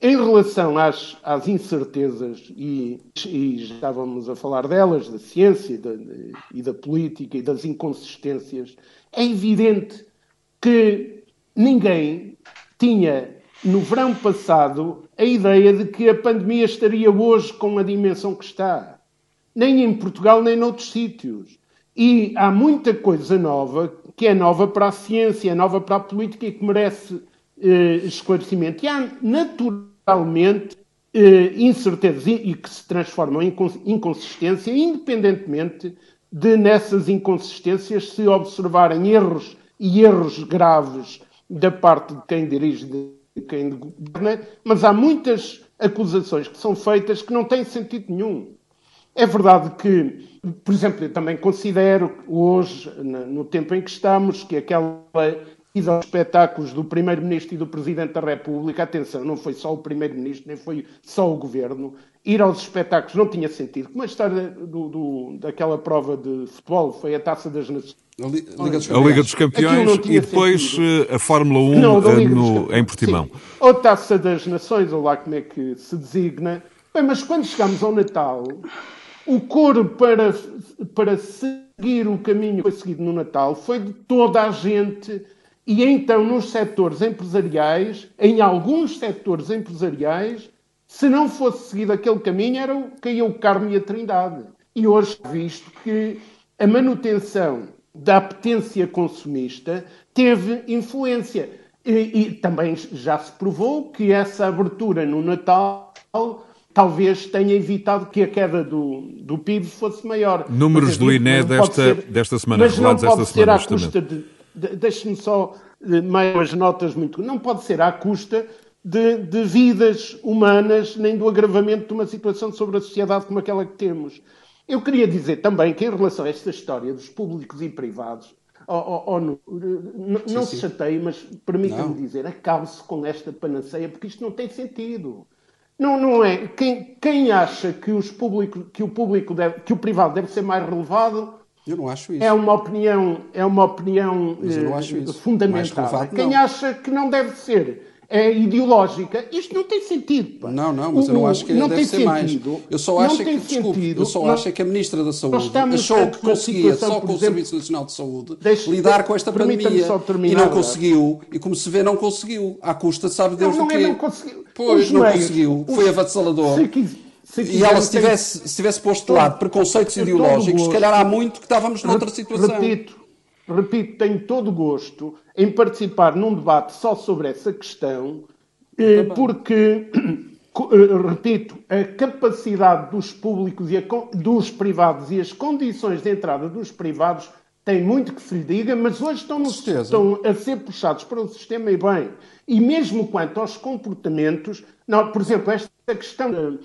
Em relação às, às incertezas, e, e, já estávamos a falar delas, da ciência e da, e da política e das inconsistências, é evidente que ninguém tinha no verão passado a ideia de que a pandemia estaria hoje com a dimensão que está. Nem em Portugal, nem noutros sítios. E há muita coisa nova que é nova para a ciência, é nova para a política e que merece eh, esclarecimento. E há naturalmente eh, incertezas e, e, que se transformam em inconsistência, independentemente de nessas inconsistências se observarem erros e erros graves da parte de quem dirige quem governa, mas há muitas acusações que são feitas que não têm sentido nenhum. É verdade que, por exemplo, eu também considero hoje, no tempo em que estamos, que aquela ida aos espetáculos do Primeiro-Ministro e do Presidente da República, atenção, não foi só o Primeiro-Ministro, nem foi só o Governo, ir aos espetáculos não tinha sentido. Como a história do, do, daquela prova de futebol, foi a Taça das Nações. A Liga dos, a Liga dos Campeões e depois sentido. Eh, a Fórmula 1 não, eh, no, em Portimão. Sim. Ou Taça das Nações, ou lá como é que se designa. Bem, mas quando chegamos ao Natal, o coro para, para seguir o caminho que foi seguido no Natal foi de toda a gente. E então, nos setores empresariais, em alguns setores empresariais, se não fosse seguido aquele caminho, era, caía o Carmo e a Trindade. E hoje, visto que a manutenção da apetência consumista teve influência. E, e, também já se provou que essa abertura no Natal talvez tenha evitado que a queda do, do PIB fosse maior. Números do INE desta, ser, desta semana, mas não pode ser à custa de deixe-me só eh, meias notas muito. Não pode ser à custa de, de, vidas humanas, nem do agravamento de uma situação sobre a sociedade como aquela que temos. Eu queria dizer também que, em relação a esta história dos públicos e privados, oh, oh, oh, não, não sim, se chateie, mas permita-me dizer, acabe-se com esta panaceia, porque isto não tem sentido. Não, não é. Quem, quem acha que, os público, que, o público deve, que o privado deve ser mais relevado eu não acho isso. É uma opinião, é uma opinião eh, fundamental. Quem acha que não deve ser é ideológica. Isto não tem sentido. Pá. Não, não, mas eu não acho que não deve ser sentido. mais. Eu só acho que, desculpe, sentido. eu só não, acho que a Ministra da Saúde achou que conseguia, só com exemplo, o Serviço Nacional de Saúde, deixe, lidar com esta pandemia. e não conseguiu. E como se vê, não conseguiu. À custa, sabe Deus não, do quê? É, não conseguiu. Pois, Os não meios, conseguiu. Foi avassalador. Se e ela, se tivesse, se tivesse posto de lado preconceitos ideológicos, se calhar há muito que estávamos noutra situação. Repito, repito, tenho todo o gosto em participar num debate só sobre essa questão, eh, porque, eh, repito, a capacidade dos públicos e a, dos privados e as condições de entrada dos privados tem muito que se lhe diga, mas hoje estão, no, estão a ser puxados para o sistema e bem. E mesmo quanto aos comportamentos, não, por exemplo, esta questão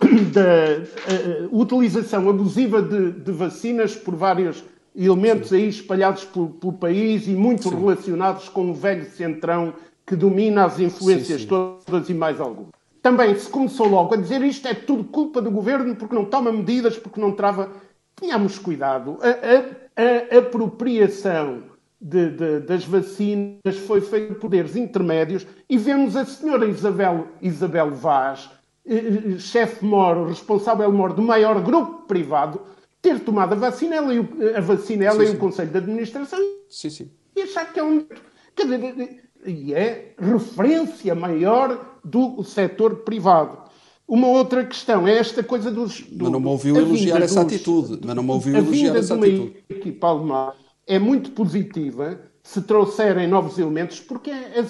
da, uh, utilização abusiva de, de vacinas por vários elementos aí espalhados pelo, pelo, país e muito sim. relacionados com o velho centrão que domina as influências sim, todas e mais algumas. Também se começou logo a dizer isto é tudo culpa do governo porque não toma medidas, porque não trava. Tenhamos cuidado. A, a, a apropriação de, de, das vacinas foi feita por poderes intermédios e vemos a senhora Isabel, Isabel Vaz, chefe mor, responsável mor do maior grupo privado, ter tomado a vacina, ela e o, a vacina, ela sim, e o Conselho de Administração sim, sim. e achar que é um. E é referência maior do setor privado. Uma outra questão é esta coisa dos. Do, mas não me ouviu elogiar essa dos, atitude. Mas não me ouviu elogiar essa atitude. A equipa alemã é muito positiva se trouxerem novos elementos, porque é, é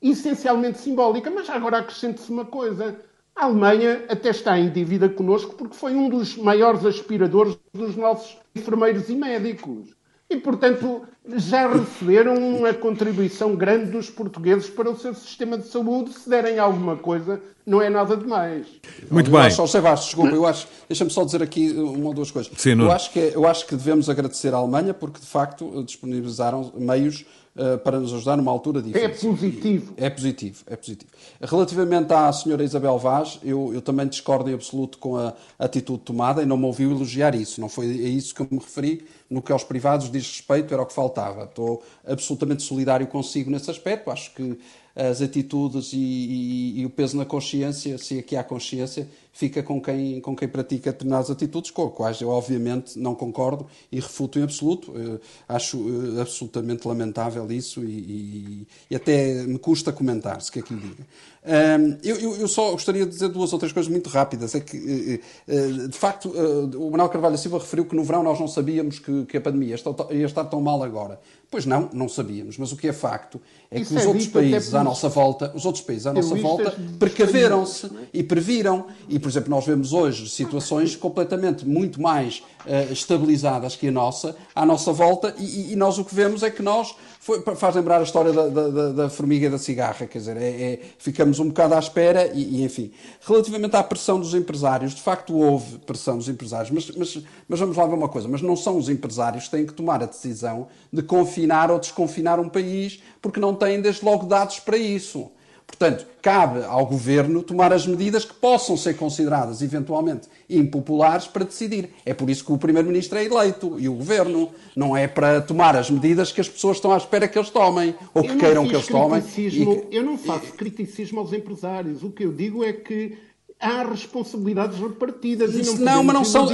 essencialmente simbólica. Mas agora acrescente-se uma coisa a Alemanha até está em dívida connosco porque foi um dos maiores aspiradores dos nossos enfermeiros e médicos. E, portanto, já receberam uma contribuição grande dos portugueses para o seu sistema de saúde. Se derem alguma coisa, não é nada demais. Muito bem. Só, Sebastião, desculpa, eu acho, deixa-me só dizer aqui uma ou duas coisas. Sim, eu, acho que, eu acho que devemos agradecer à Alemanha porque, de facto, disponibilizaram meios uh, para nos ajudar numa altura difícil. É positivo. É positivo, é positivo. Relativamente à senhora Isabel Vaz, eu, eu também discordo em absoluto com a atitude tomada e não me ouviu elogiar isso. Não foi a isso que eu me referi. No que aos privados diz respeito, era o que faltava. Estou absolutamente solidário consigo nesse aspecto. Acho que as atitudes e, e, e, o peso na consciência, se aqui há consciência, fica com quem, com quem pratica determinadas atitudes, com as quais eu obviamente não concordo e refuto em absoluto. Eu acho eh, absolutamente lamentável isso e, e, até me custa comentar, se quer que lhe diga. Um, eu, eu, só gostaria de dizer duas ou três coisas muito rápidas. É que, eh, eh, de facto, o Manuel Carvalho Silva referiu que no verão nós não sabíamos que, que a pandemia ia estar tão mal agora. Pois não, não sabíamos. Mas o que é facto é Isso que os é outros países à nossa volta, os outros países à nossa volta, precaveram-se e previram e por exemplo, nós vemos hoje situações completamente muito mais uh, estabilizadas que a nossa, à nossa volta, e, e, nós o que vemos é que nós. Foi, faz lembrar a história da, da, da, formiga e da cigarra, quer dizer, é, é, ficamos um bocado à espera e, e, enfim. Relativamente à pressão dos empresários, de facto houve pressão dos empresários, mas, mas, mas vamos lá ver uma coisa: mas não são os empresários que têm que tomar a decisão de confinar ou desconfinar um país, porque não têm desde logo dados para isso. Portanto, cabe ao governo tomar as medidas que possam ser consideradas eventualmente impopulares para decidir. É por isso que o primeiro-ministro é eleito e o governo. Não é para tomar as medidas que as pessoas estão à espera que eles tomem ou que queiram que eles tomem. E... Eu não faço criticismo aos empresários. O que eu digo é que há responsabilidades repartidas. Isso, não, não mas não são.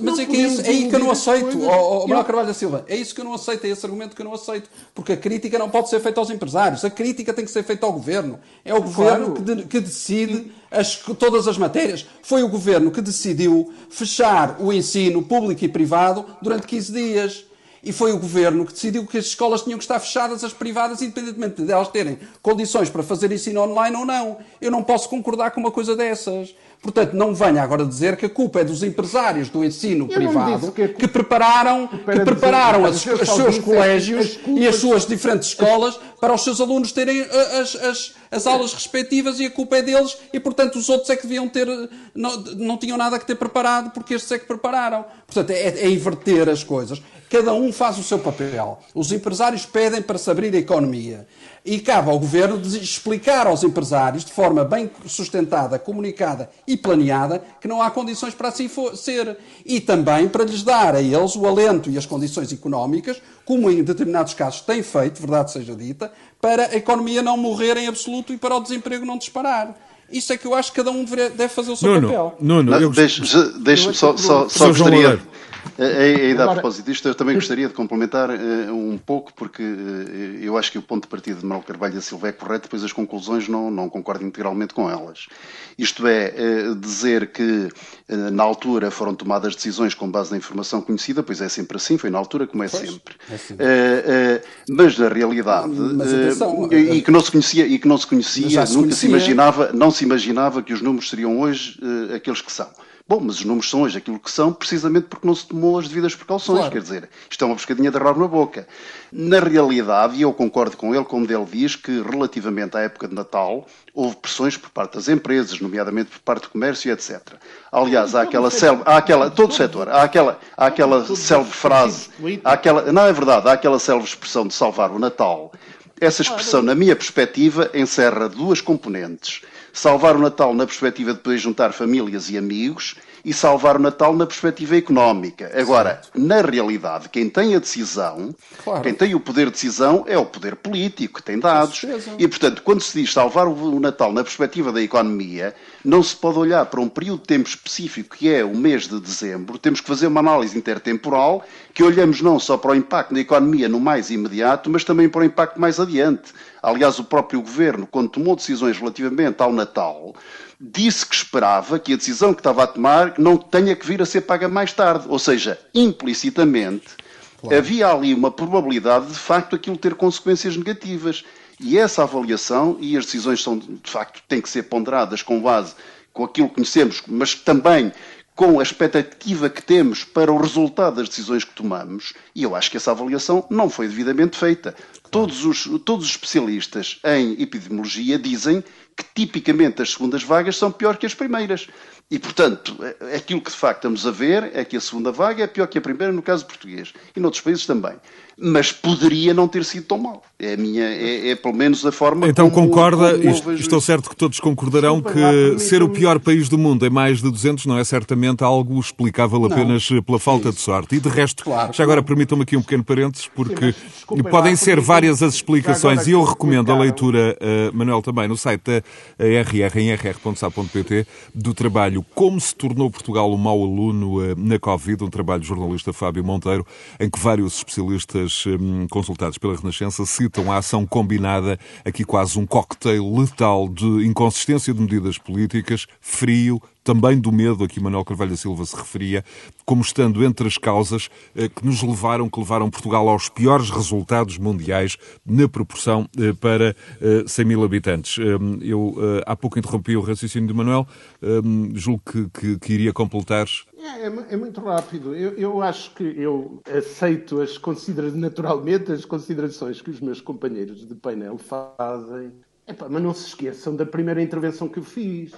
Mas é que é, isso, é aí que eu não aceito, oh, Manuel Carvalho da Silva. É isso que eu não aceito, é esse argumento que eu não aceito. Porque a crítica não pode ser feita aos empresários, a crítica tem que ser feita ao governo. É o governo que, de, que, decide as, todas as matérias. Foi o governo que decidiu fechar o ensino público e privado durante 15 dias. E foi o governo que decidiu que as escolas tinham que estar fechadas, as privadas, independentemente de elas terem condições para fazer ensino online ou não. Eu não posso concordar com uma coisa dessas. Portanto, não venha agora dizer que a culpa é dos empresários do ensino eu privado que, que, prepararam, que prepararam os seus colégios e as suas diferentes escolas para os seus alunos terem eh, as, as, as aulas respectivas e a culpa é deles e, portanto, os outros é que deviam ter, não, não tinham nada que ter preparado porque estes é que prepararam. Portanto, é, é inverter as coisas. Cada um faz o seu papel. Os empresários pedem para se abrir a economia. E cabe ao governo explicar aos empresários, de forma bem sustentada, comunicada e planeada, que não há condições para assim ser. E também para lhes dar a eles o alento e as condições económicas, como em determinados casos tem feito, verdade seja dita, para a economia não morrer em absoluto e para o desemprego não disparar. Isso é que eu acho que cada um deve fazer o seu Nuno, papel. Nuno, eu... Deixe-me só, só, só gostaria... Ainda a propósito disto, eu também gostaria de complementar uh, um pouco, porque uh, eu acho que o ponto de partida de Manuel Carvalho da Silva é correto, depois as conclusões não, não concordo integralmente com elas. Isto é, uh, dizer que na altura foram tomadas decisões com base na informação conhecida, pois é sempre assim, foi na altura como é pois, sempre. É assim. mas na realidade, mas atenção, e que não se conhecia, e que não se conhecia, se nunca conhecia. se imaginava, não se imaginava que os números seriam hoje aqueles que são. Bom, mas os números são hoje aquilo que são, precisamente porque não se tomou as devidas precauções. Claro. Quer dizer, isto é uma pescadinha de rabo na boca. Na realidade, e eu concordo com ele, como ele diz, que relativamente à época de Natal, houve pressões por parte das empresas, nomeadamente por parte do comércio, etc. Aliás, há aquela célebre, há aquela, todo o setor, há aquela, há aquela célebre frase, há aquela, não é verdade, há aquela célebre expressão de salvar o Natal. Essa expressão, na minha perspectiva, encerra duas componentes salvar o Natal na perspectiva de poder juntar famílias e amigos e salvar o Natal na perspectiva económica. Agora, certo. na realidade, quem tem a decisão, claro. quem tem o poder de decisão é o poder político, que tem dados. E, portanto, quando se diz salvar o Natal na perspectiva da economia, não se pode olhar para um período de tempo específico, que é o mês de dezembro. Temos que fazer uma análise intertemporal, que olhamos não só para o impacto na economia no mais imediato, mas também para o impacto mais adiante. Aliás, o próprio governo, quando tomou decisões relativamente ao Natal, disse que esperava que a decisão que estava a tomar não tenha que vir a ser paga mais tarde. Ou seja, implicitamente, claro. havia ali uma probabilidade de facto aquilo ter consequências negativas. E essa avaliação e as decisões são, de facto, têm que ser ponderadas com base com aquilo que conhecemos, mas também com a expectativa que temos para o resultado das decisões que tomamos, e eu acho que essa avaliação não foi devidamente feita. Todos os, todos os especialistas em epidemiologia dizem que tipicamente as segundas vagas são pior que as primeiras. E, portanto, é, aquilo que de facto estamos a ver é que a segunda vaga é pior que a primeira no caso português e noutros países também mas poderia não ter sido tão mal. É, a minha, é, é pelo menos a forma Então como, concorda, como estou certo que todos concordarão que ser o pior país do mundo em mais de 200 não é certamente algo explicável não, apenas pela falta de sorte. E de resto, claro, já agora permitam-me aqui um pequeno parênteses, porque Sim, podem ser várias as explicações e eu recomendo a leitura, uh, Manuel, também no site da RR, em rr.sa.pt, do trabalho Como se tornou Portugal um mau aluno uh, na Covid, um trabalho do jornalista Fábio Monteiro, em que vários especialistas hum, consultados pela Renascença citam a ação combinada, aqui quase um cocktail letal de inconsistência de medidas políticas, frio, também do medo a que Manuel Carvalho da Silva se referia, como estando entre as causas eh, que nos levaram, que levaram Portugal aos piores resultados mundiais na proporção eh, para 100 mil habitantes. Eu há pouco interrompi o raciocínio de Manuel, julgo que, que, que iria completar. É, é, é muito rápido. Eu, eu, acho que eu aceito as considerações, naturalmente, as considerações que os meus companheiros de painel fazem. Mas não se esqueçam da primeira intervenção que eu fiz.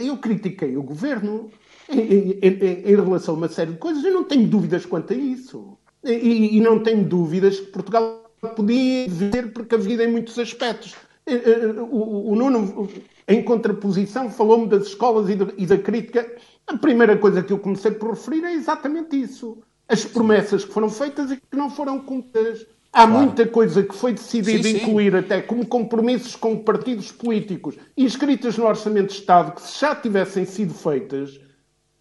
Eu critiquei o governo em, em, em, relação a uma série de coisas. Eu não tenho dúvidas quanto a isso. E, e não tenho dúvidas que Portugal podia ser precavido em muitos aspectos. Eh, eh, o, o Nuno, em contraposição, falou-me das escolas e, de, e da crítica. A primeira coisa que eu comecei por referir é exatamente isso. As promessas que foram feitas e que não foram cumpridas. Há claro. muita coisa que foi decidida sim, incluir sim. até como compromissos com partidos políticos inscritas no Orçamento de Estado que se já tivessem sido feitas,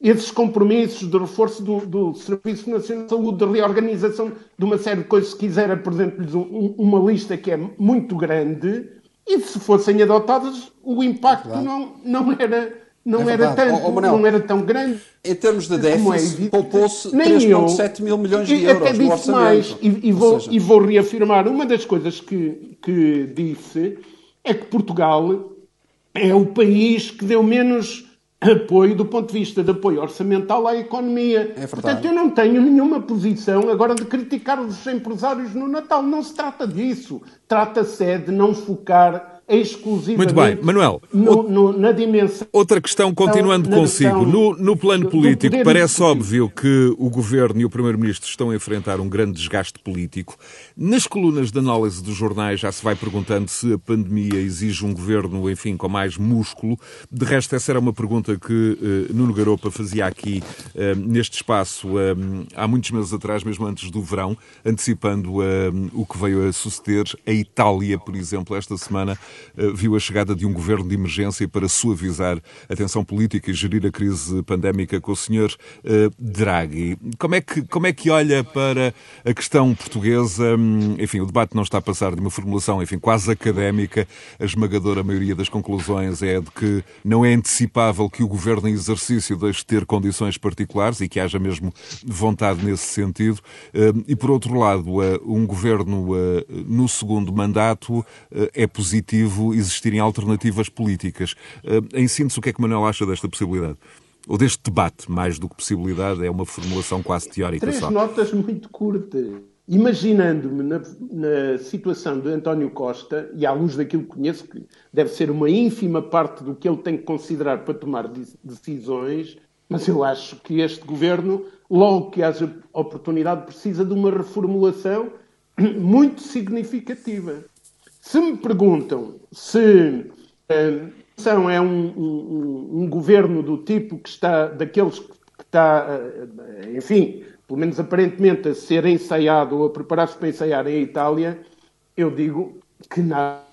esses compromissos de reforço do, do Serviço Nacional de Saúde, de reorganização de uma série de coisas, se quiser apresento-lhes um, uma lista que é muito grande, e se fossem adotadas, o impacto claro. não, não era não é era tanto, oh, Manel, não era tão grande. Em termos de é déficit, é poupou-se 3,7 mil milhões de euros até disse no mais, e, e, vou, seja... e vou reafirmar, uma das coisas que, que disse é que Portugal é o país que deu menos apoio do ponto de vista de apoio orçamental à economia. É Portanto, eu não tenho nenhuma posição agora de criticar os empresários no Natal. Não se trata disso. Trata-se é de não focar exclusivamente Muito bem, Manuel. No, no, na dimensão. Outra questão, continuando consigo. No, no plano político, parece óbvio que o Governo e o Primeiro-Ministro estão a enfrentar um grande desgaste político. Nas colunas de análise dos jornais já se vai perguntando se a pandemia exige um Governo, enfim, com mais músculo. De resto, essa era uma pergunta que uh, Nuno Garopa fazia aqui uh, neste espaço uh, há muitos meses atrás, mesmo antes do verão, antecipando o que veio a suceder. A Itália, por exemplo, esta semana viu a chegada de um governo de emergência para suavizar a tensão política e gerir a crise pandémica com o senhor eh, Draghi. Como é que, como é que olha para a questão portuguesa? Hum, enfim, o debate não está a passar de uma formulação, enfim, quase académica. A esmagadora maioria das conclusões é de que não é antecipável que o governo em exercício deixe de ter condições particulares e que haja mesmo vontade nesse sentido. Hum, e, por outro lado, eh, um governo no segundo mandato é positivo positivo existirem alternativas políticas. Eh, em síntese, o que é que Manuel acha desta possibilidade? Ou deste debate, mais do que possibilidade, é uma formulação quase teórica Três só. notas muito curtas. Imaginando-me na, na, situação de António Costa, e à luz daquilo que conheço, que deve ser uma ínfima parte do que ele tem que considerar para tomar decisões, mas eu acho que este governo, logo que haja oportunidade, precisa de uma reformulação muito significativa. Se me perguntam se são é um, um, um, governo do tipo que está, daqueles que está, eh, enfim, pelo menos aparentemente a ser ensaiado ou a preparar-se para ensaiar em Itália, eu digo que não,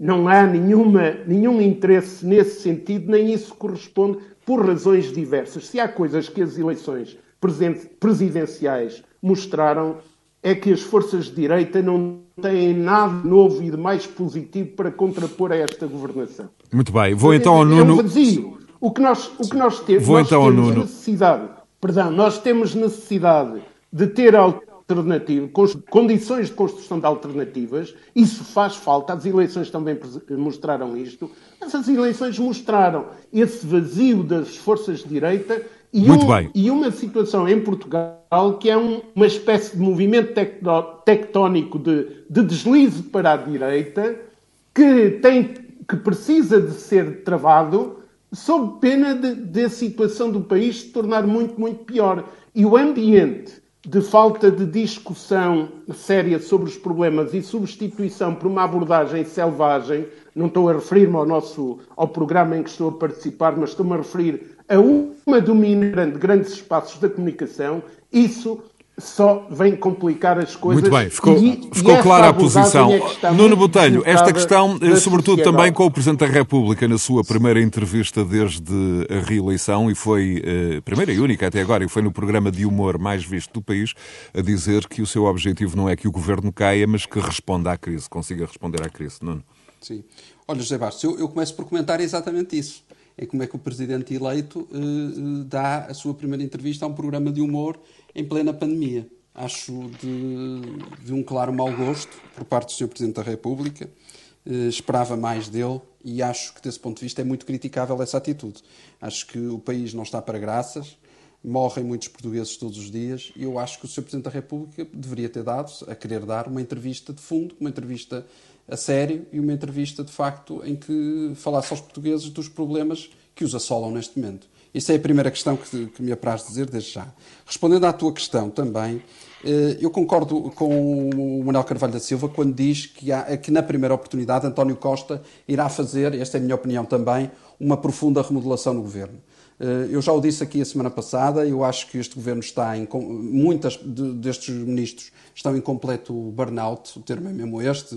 não há nenhuma, nenhum interesse nesse sentido, nem isso corresponde por razões diversas. Se há coisas que as eleições presidenciais mostraram, é que as forças de direita não têm nada novo e de mais positivo para contrapor a esta governação. Muito bem, vou então ao Nuno. É um vazio. O que nós, o que nós temos, vou nós então temos Nuno. necessidade, perdão, nós temos necessidade de ter alternativa, condições de construção de alternativas, isso faz falta, as eleições também mostraram isto, mas as eleições mostraram esse vazio das forças de direita e, Muito um, bem. e uma situação em Portugal que é um, uma espécie de movimento tectónico de, de deslize para a direita que, tem, que precisa de ser travado sob pena de, de a situação do país se tornar muito, muito pior. E o ambiente de falta de discussão séria sobre os problemas e substituição por uma abordagem selvagem, não estou a referir-me ao nosso ao programa em que estou a participar, mas estou-me a referir a uma dominante de grandes espaços da comunicação, isso só vem complicar as coisas. Muito bem, ficou, e, ficou e clara a posição. É Nuno Botelho, esta questão, eh, sobretudo também com o Presidente da República na sua primeira entrevista desde a reeleição, e foi a eh, primeira e única até agora, e foi no programa de humor mais visto do país, a dizer que o seu objetivo não é que o governo caia, mas que responda à crise, consiga responder à crise. Nuno. Sim. Olha, José Bastos, eu, eu começo por comentar exatamente isso é como é que o presidente eleito uh, dá a sua primeira entrevista a um programa de humor em plena pandemia. Acho de, de um claro mau gosto por parte do Sr. Presidente da República. Uh, esperava mais dele e acho que, desse ponto de vista, é muito criticável essa atitude. Acho que o país não está para graças morrem muitos portugueses todos os dias e eu acho que o Sr. Presidente da República deveria ter dado, a querer dar, uma entrevista de fundo, uma entrevista a sério e uma entrevista de facto em que falasse aos portugueses dos problemas que os assolam neste momento. Isso é a primeira questão que, que me apraz dizer desde já. Respondendo à tua questão também, eh, eu concordo com o Manuel Carvalho da Silva quando diz que, há, que na primeira oportunidade António Costa irá fazer, esta é a minha opinião também, uma profunda remodelação no governo. Eh, eu já o disse aqui a semana passada, eu acho que este governo está em. Muitas destes ministros estão em completo burnout, o termo é mesmo este,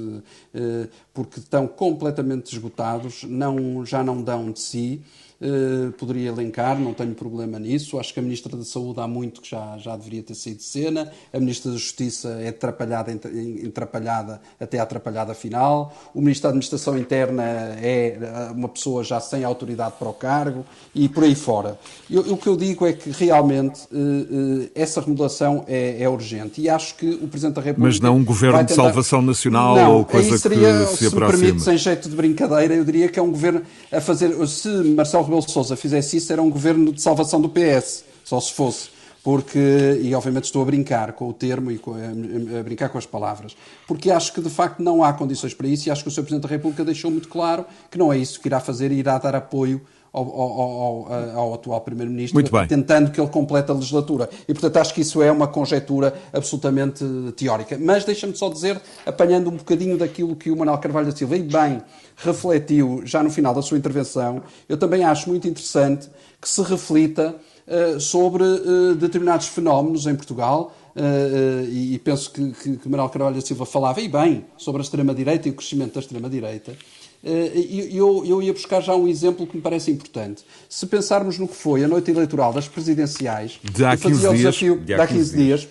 eh, porque estão completamente esgotados, não, já não dão de si. Uh, poderia elencar, não tenho problema nisso. Acho que a Ministra da Saúde há muito que já, já deveria ter saído de cena. A Ministra da Justiça é atrapalhada, atrapalhada até a atrapalhada final. O Ministro da Administração Interna é eh, uma pessoa já sem autoridade para o cargo e por aí fora. Eu, o que eu digo é que realmente uh, essa remodelação é, é, urgente e acho que o Presidente da República. Mas não um governo tentar... de salvação nacional não, ou coisa seria, que se, se me permite, sem jeito de brincadeira, eu diria que é um governo a fazer. Se Marcelo Rebelo de Sousa fizesse isso, era um governo de salvação do PS, só se fosse. Porque, e obviamente estou a brincar com o termo e a, a, brincar com as palavras, porque acho que de facto não há condições para isso e acho que o Sr. Presidente da República deixou muito claro que não é isso que irá fazer e irá dar apoio ao, ao, ao, ao, atual Primeiro-Ministro, tentando que ele complete a legislatura. E, portanto, acho que isso é uma conjectura absolutamente teórica. Mas deixa-me só dizer, apanhando um bocadinho daquilo que o Manuel Carvalho da Silva, e bem, refletiu já no final da sua intervenção, eu também acho muito interessante que se reflita uh, sobre uh, determinados fenómenos em Portugal, uh, e, e, penso que, que, que Manuel Carvalho da Silva falava, e bem, sobre a extrema-direita e o crescimento da extrema-direita, eu, eu ia buscar já um exemplo que me parece importante. Se pensarmos no que foi a noite eleitoral das presidenciais, de há 15 dias, desafio, de há 15 dias, dias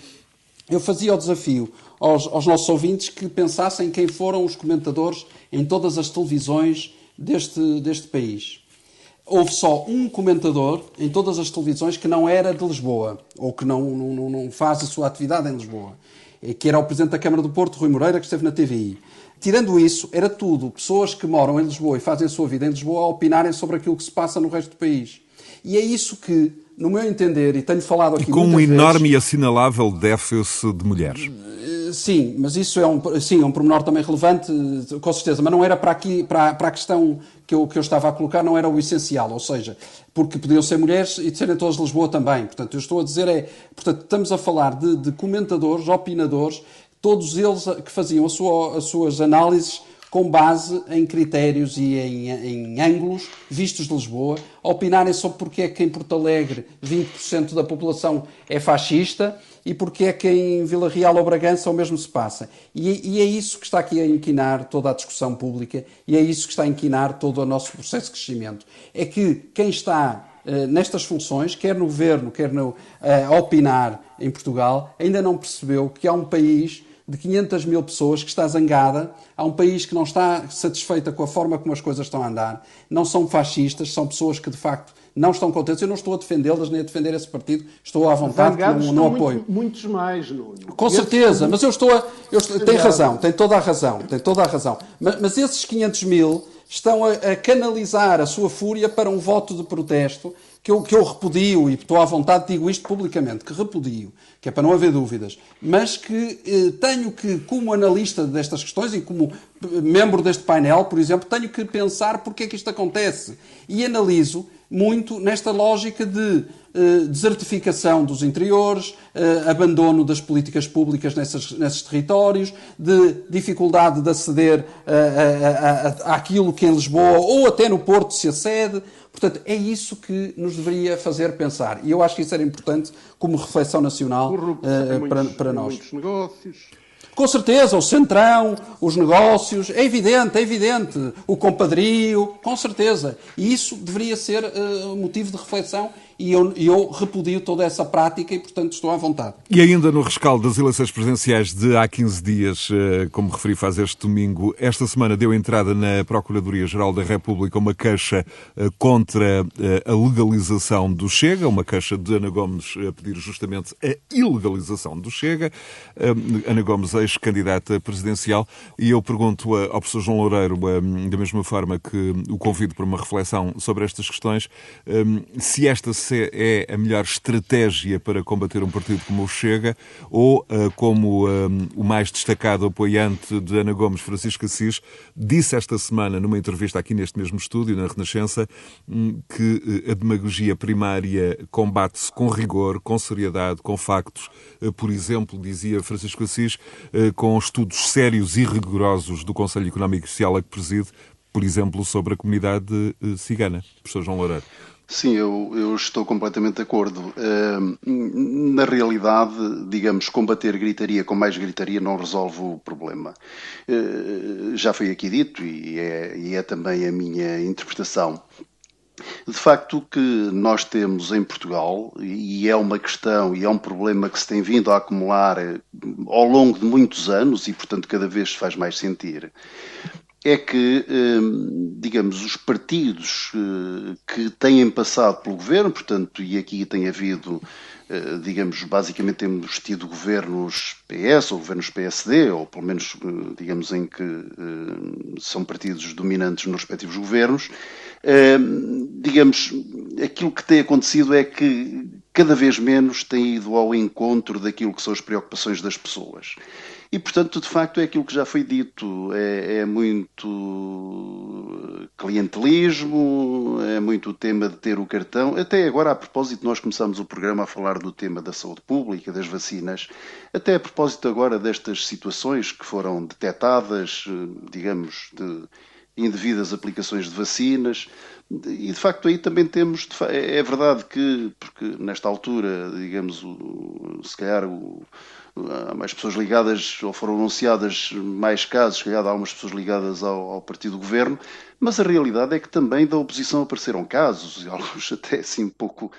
eu fazia o desafio aos, aos nossos ouvintes que pensassem quem foram os comentadores em todas as televisões deste, deste país. Houve só um comentador em todas as televisões que não era de Lisboa, ou que não, não, não faz a sua atividade em Lisboa, que era o Presidente da Câmara do Porto, Rui Moreira, que esteve na TVI. Tirando isso, era tudo pessoas que moram em Lisboa e fazem a sua vida em Lisboa a opinarem sobre aquilo que se passa no resto do país. E é isso que, no meu entender, e tenho falado aqui e com um enorme vezes, e assinalável déficit de mulheres. Sim, mas isso é um, sim, é um pormenor também relevante, com certeza, mas não era para aqui, para, para a questão que eu, que eu estava a colocar, não era o essencial, ou seja, porque podiam ser mulheres e de serem todas de Lisboa também. Portanto, eu estou a dizer é, portanto, estamos a falar de, de comentadores, opinadores, todos eles que faziam sua, as suas análises com base em critérios e em, em ângulos vistos de Lisboa, opinarem sobre porque é que em Porto Alegre 20% da população é fascista e porque é que em Vila Real ou Bragança o mesmo se passa. E, e, é isso que está aqui a inquinar toda a discussão pública e é isso que está a inquinar todo o nosso processo de crescimento. É que quem está uh, nestas funções, quer no governo, quer no, uh, a opinar em Portugal, ainda não percebeu que há um país de 500 mil pessoas que está zangada, há um país que não está satisfeita com a forma como as coisas estão a andar, não são fascistas, são pessoas que de facto não estão contentes. Eu não estou a defendê-las nem a defender esse partido, estou à vontade no, no apoio. Muito, muitos mais, Nuno. Com certeza, mas eu estou a. Eu tem razão, tem toda a razão, tem toda a razão. Mas, mas esses 500 mil estão a, a canalizar a sua fúria para um voto de protesto que eu, que eu repudio, e estou à vontade, digo isto publicamente, que repudio, que é para não haver dúvidas, mas que eh, tenho que, como analista destas questões e como membro deste painel, por exemplo, tenho que pensar porque é que isto acontece. E analiso muito nesta lógica de eh, desertificação dos interiores, eh, abandono das políticas públicas nessas, nesses territórios, de dificuldade de aceder eh, àquilo que em Lisboa ou até no Porto se acede. Portanto, é isso que nos deveria fazer pensar. E eu acho que isso era importante como reflexão nacional uh, para, para nós. Muitos negócios. Com certeza, o centrão, os negócios, é evidente, é evidente. O compadrio, com certeza. E isso deveria ser uh, motivo de reflexão e eu, eu repudio toda essa prática e, portanto, estou à vontade. E ainda no rescaldo das eleições presidenciais de há 15 dias, eh, como referi faz este domingo, esta semana deu entrada na Procuradoria-Geral da República uma queixa eh, contra eh, a legalização do Chega, uma queixa de Ana Gomes a pedir justamente a ilegalização do Chega. Ana Gomes, ex-candidata presidencial, e eu pergunto ao professor João Loureiro, da mesma forma que o convido para uma reflexão sobre estas questões, se esta é a melhor estratégia para combater um partido como o Chega ou, uh, como um, o mais destacado apoiante de Ana Gomes, Francisco Assis, disse esta semana, numa entrevista aqui neste mesmo estúdio, na Renascença, um, que uh, a demagogia primária combate-se com rigor, com seriedade, com factos. Por exemplo, dizia Francisco Assis, com estudos sérios e rigorosos do Conselho Económico e Social a que preside, por exemplo, sobre a comunidade cigana. Professor João Loureiro. Sim, eu, eu, estou completamente de acordo. Uh, na realidade, digamos, combater gritaria com mais gritaria não resolve o problema. Uh, já foi aqui dito e é, e é também a minha interpretação. De facto, o que nós temos em Portugal, e é uma questão e é um problema que se tem vindo a acumular eh, ao longo de muitos anos e, portanto, cada vez se faz mais sentir, é que, hum, digamos, os partidos eh, que têm passado pelo governo, portanto, e aqui tem havido, eh, digamos, basicamente temos tido governos PS ou governos PSD, ou pelo menos, eh, digamos, em que são partidos dominantes nos respectivos governos, hum, digamos, aquilo que tem acontecido é que cada vez menos tem ido ao encontro daquilo que são as preocupações das pessoas. E, portanto, de facto, é aquilo que já foi dito. É, é muito clientelismo, é muito o tema de ter o cartão. Até agora, a propósito, nós começamos o programa a falar do tema da saúde pública, das vacinas. Até a propósito agora destas situações que foram detectadas, digamos, de indevidas aplicações de vacinas. E de facto aí também temos, é verdade que, porque nesta altura, digamos, o, se calhar o, mais pessoas ligadas, ou foram anunciadas mais casos, calhar algumas pessoas ligadas ao, ao partido do governo, mas a realidade é que também da oposição apareceram casos, e alguns até assim um pouco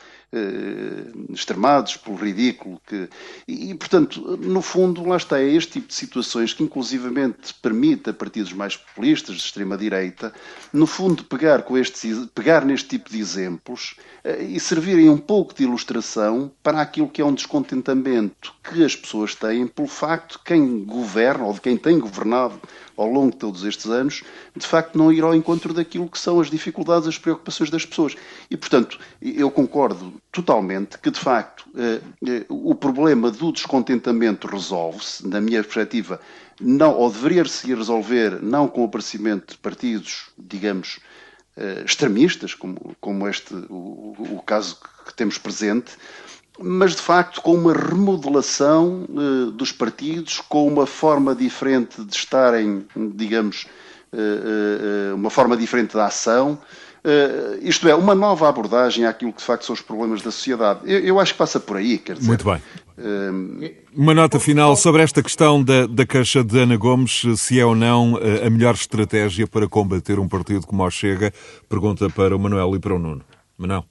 extremados pelo ridículo. Que, e, e, portanto, no fundo, lá está, é este tipo de situações que inclusivamente permite a partidos mais populistas, de extrema-direita, no fundo pegar, com estes, pegar neste tipo de exemplos eh, e servirem um pouco de ilustração para aquilo que é um descontentamento que as pessoas têm pelo facto de quem governa, ou de quem tem governado ao longo de todos estes anos, de facto não ir ao encontro daquilo que são as dificuldades, as preocupações das pessoas. E, portanto, eu concordo totalmente que, de facto, eh, eh, o problema do descontentamento resolve-se, na minha perspectiva, não, ou deveria-se resolver não com o aparecimento de partidos, digamos, eh, extremistas, como, como este, o, o caso que temos presente, mas de facto com uma remodelação uh, dos partidos, com uma forma diferente de estarem, digamos, uh, uh, uma forma diferente de ação. Isto é, uma nova abordagem àquilo que de facto são os problemas da sociedade. Eu, eu acho que passa por aí, quer dizer. Muito bem. Uma nota final sobre esta questão da, da Caixa de Ana Gomes, se é ou não a melhor estratégia para combater um partido como o Chega, pergunta para o Manuel e para o Nuno. Manuel.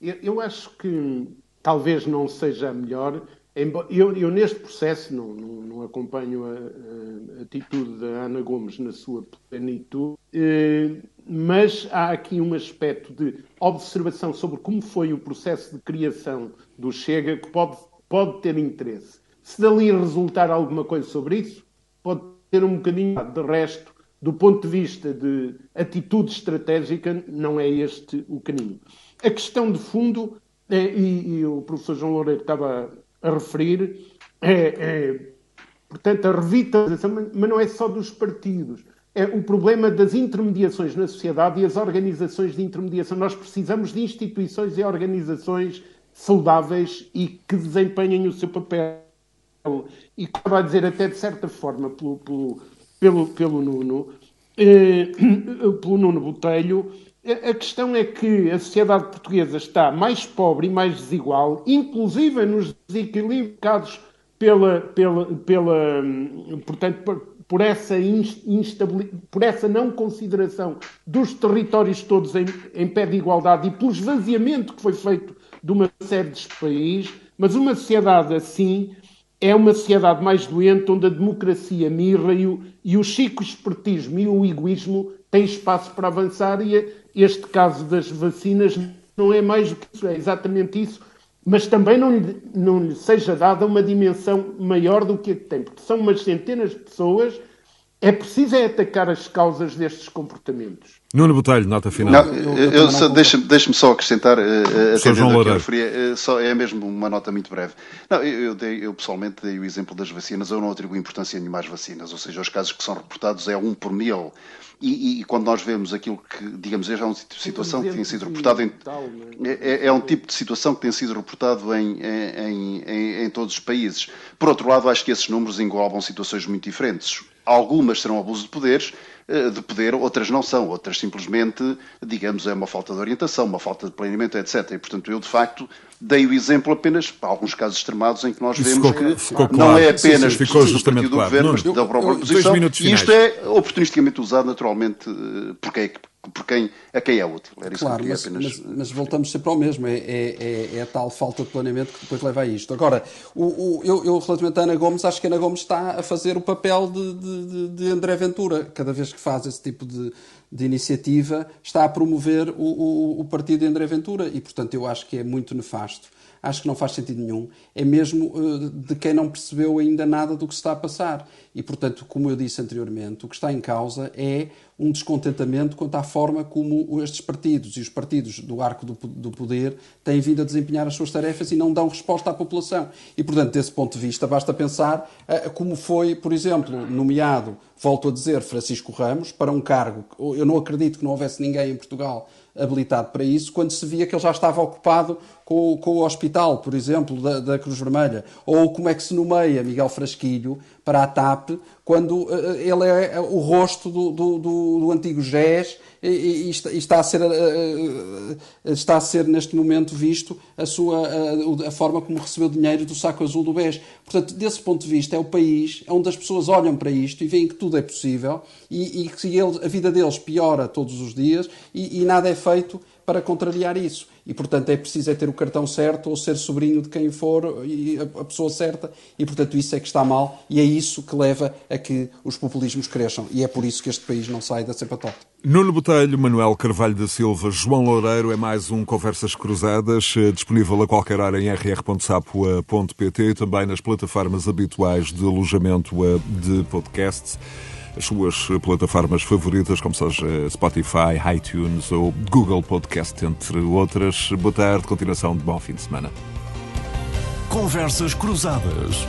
Eu, eu acho que talvez não seja a melhor. Eu, eu neste processo não, não, não acompanho a, a, atitude da Ana Gomes na sua plenitude, eh, mas há aqui um aspecto de observação sobre como foi o processo de criação do Chega que pode, pode ter interesse. Se dali resultar alguma coisa sobre isso, pode ter um bocadinho de resto, do ponto de vista de atitude estratégica, não é este o caminho. A questão de fundo é, e, e, o professor João Loureiro estava a referir, é, é, portanto, a revitalização, mas não é só dos partidos. É o problema das intermediações na sociedade e as organizações de intermediação. Nós precisamos de instituições e organizações saudáveis e que desempenhem o seu papel. E como a dizer, até de certa forma, pelo, pelo, pelo, pelo Nuno, eh, pelo Nuno Botelho, a questão é que a sociedade portuguesa está mais pobre e mais desigual, inclusive nos desequilibrados pela, pela, pela portanto, por, essa instabilidade, por essa não consideração dos territórios todos em, em pé de igualdade e pelo esvaziamento que foi feito de uma série de países, mas uma sociedade assim é uma sociedade mais doente onde a democracia mirra e o, e o chico espertismo e o egoísmo têm espaço para avançar e este caso das vacinas não é mais do que isso, é exatamente isso, mas também não lhe, não lhe seja dada uma dimensão maior do que tem, porque são umas centenas de pessoas é preciso é atacar as causas destes comportamentos. Nuno Botelho, nota final. Não, eu, eu, eu deixa-me deixa só acrescentar, uh, atendendo que eu referi, uh, só, é mesmo uma nota muito breve. Não, eu, dei, eu, pessoalmente dei o exemplo das vacinas, eu não atribuo importância nenhuma às vacinas, ou seja, os casos que são reportados é um por mil. E, e, quando nós vemos aquilo que, digamos, é uma situação que tem sido reportado em, é? é, é, um tipo de situação que tem sido reportado em, em, em, em todos os países. Por outro lado, acho que esses números englobam situações muito diferentes. Algumas serão abuso de poderes, eh, de poder, outras não são, outras simplesmente, digamos, é uma falta de orientação, uma falta de planeamento, etc. E, portanto, eu, de facto, dei o exemplo apenas para alguns casos extremados em que nós Isso vemos ficou, que ficou não claro. é apenas sim, sim, ficou justamente do claro. governo, mas da própria oposição. E isto é oportunisticamente usado, naturalmente, eh, porque é por quem, a quem é útil. Era isso claro, que mas, apenas... mas, mas, voltamos sempre ao mesmo, é, é, é, é, a tal falta de planeamento que depois leva a isto. Agora, o, o, eu, eu, relativamente a Ana Gomes, acho que a Ana Gomes está a fazer o papel de, de, de André Ventura, cada vez que faz esse tipo de, de iniciativa, está a promover o, o, o partido de André Ventura. E, portanto, eu acho que é muito nefasto acho que não faz sentido nenhum. É mesmo uh, de quem não percebeu ainda nada do que se está a passar. E, portanto, como eu disse anteriormente, o que está em causa é um descontentamento quanto à forma como estes partidos e os partidos do arco do, do poder têm vindo a desempenhar as suas tarefas e não dão resposta à população. E, portanto, desse ponto de vista, basta pensar uh, como foi, por exemplo, nomeado, volto a dizer, Francisco Ramos, para um cargo. Eu não acredito que não houvesse ninguém em Portugal habilitado para isso, quando se via que ele já estava ocupado com, com o hospital, por exemplo, da, da, Cruz Vermelha. Ou como é que se nomeia Miguel Frasquilho para a TAP, quando uh, ele é o rosto do, do, do, do antigo GES e, e, está, a ser, uh, está a ser neste momento visto a, sua, uh, a forma como recebeu dinheiro do saco azul do BES. Portanto, desse ponto de vista, é o país onde as pessoas olham para isto e veem que tudo é possível e, e que a vida deles piora todos os dias e, e nada é feito para contrariar isso. E, portanto, é preciso é ter o cartão certo ou ser sobrinho de quem for e a pessoa certa. E, portanto, isso é que está mal e é isso que leva a que os populismos cresçam. E é por isso que este país não sai da cepa top. Nuno Botelho, Manuel Carvalho da Silva, João Loureiro, é mais um Conversas Cruzadas, eh, disponível a qualquer hora em rr.sapo.pt e também nas plataformas habituais de alojamento eh, de podcasts as suas plataformas favoritas, como seja Spotify, iTunes ou Google Podcast, entre outras. Boa tarde, continuação de bom fim de semana. Conversas Cruzadas.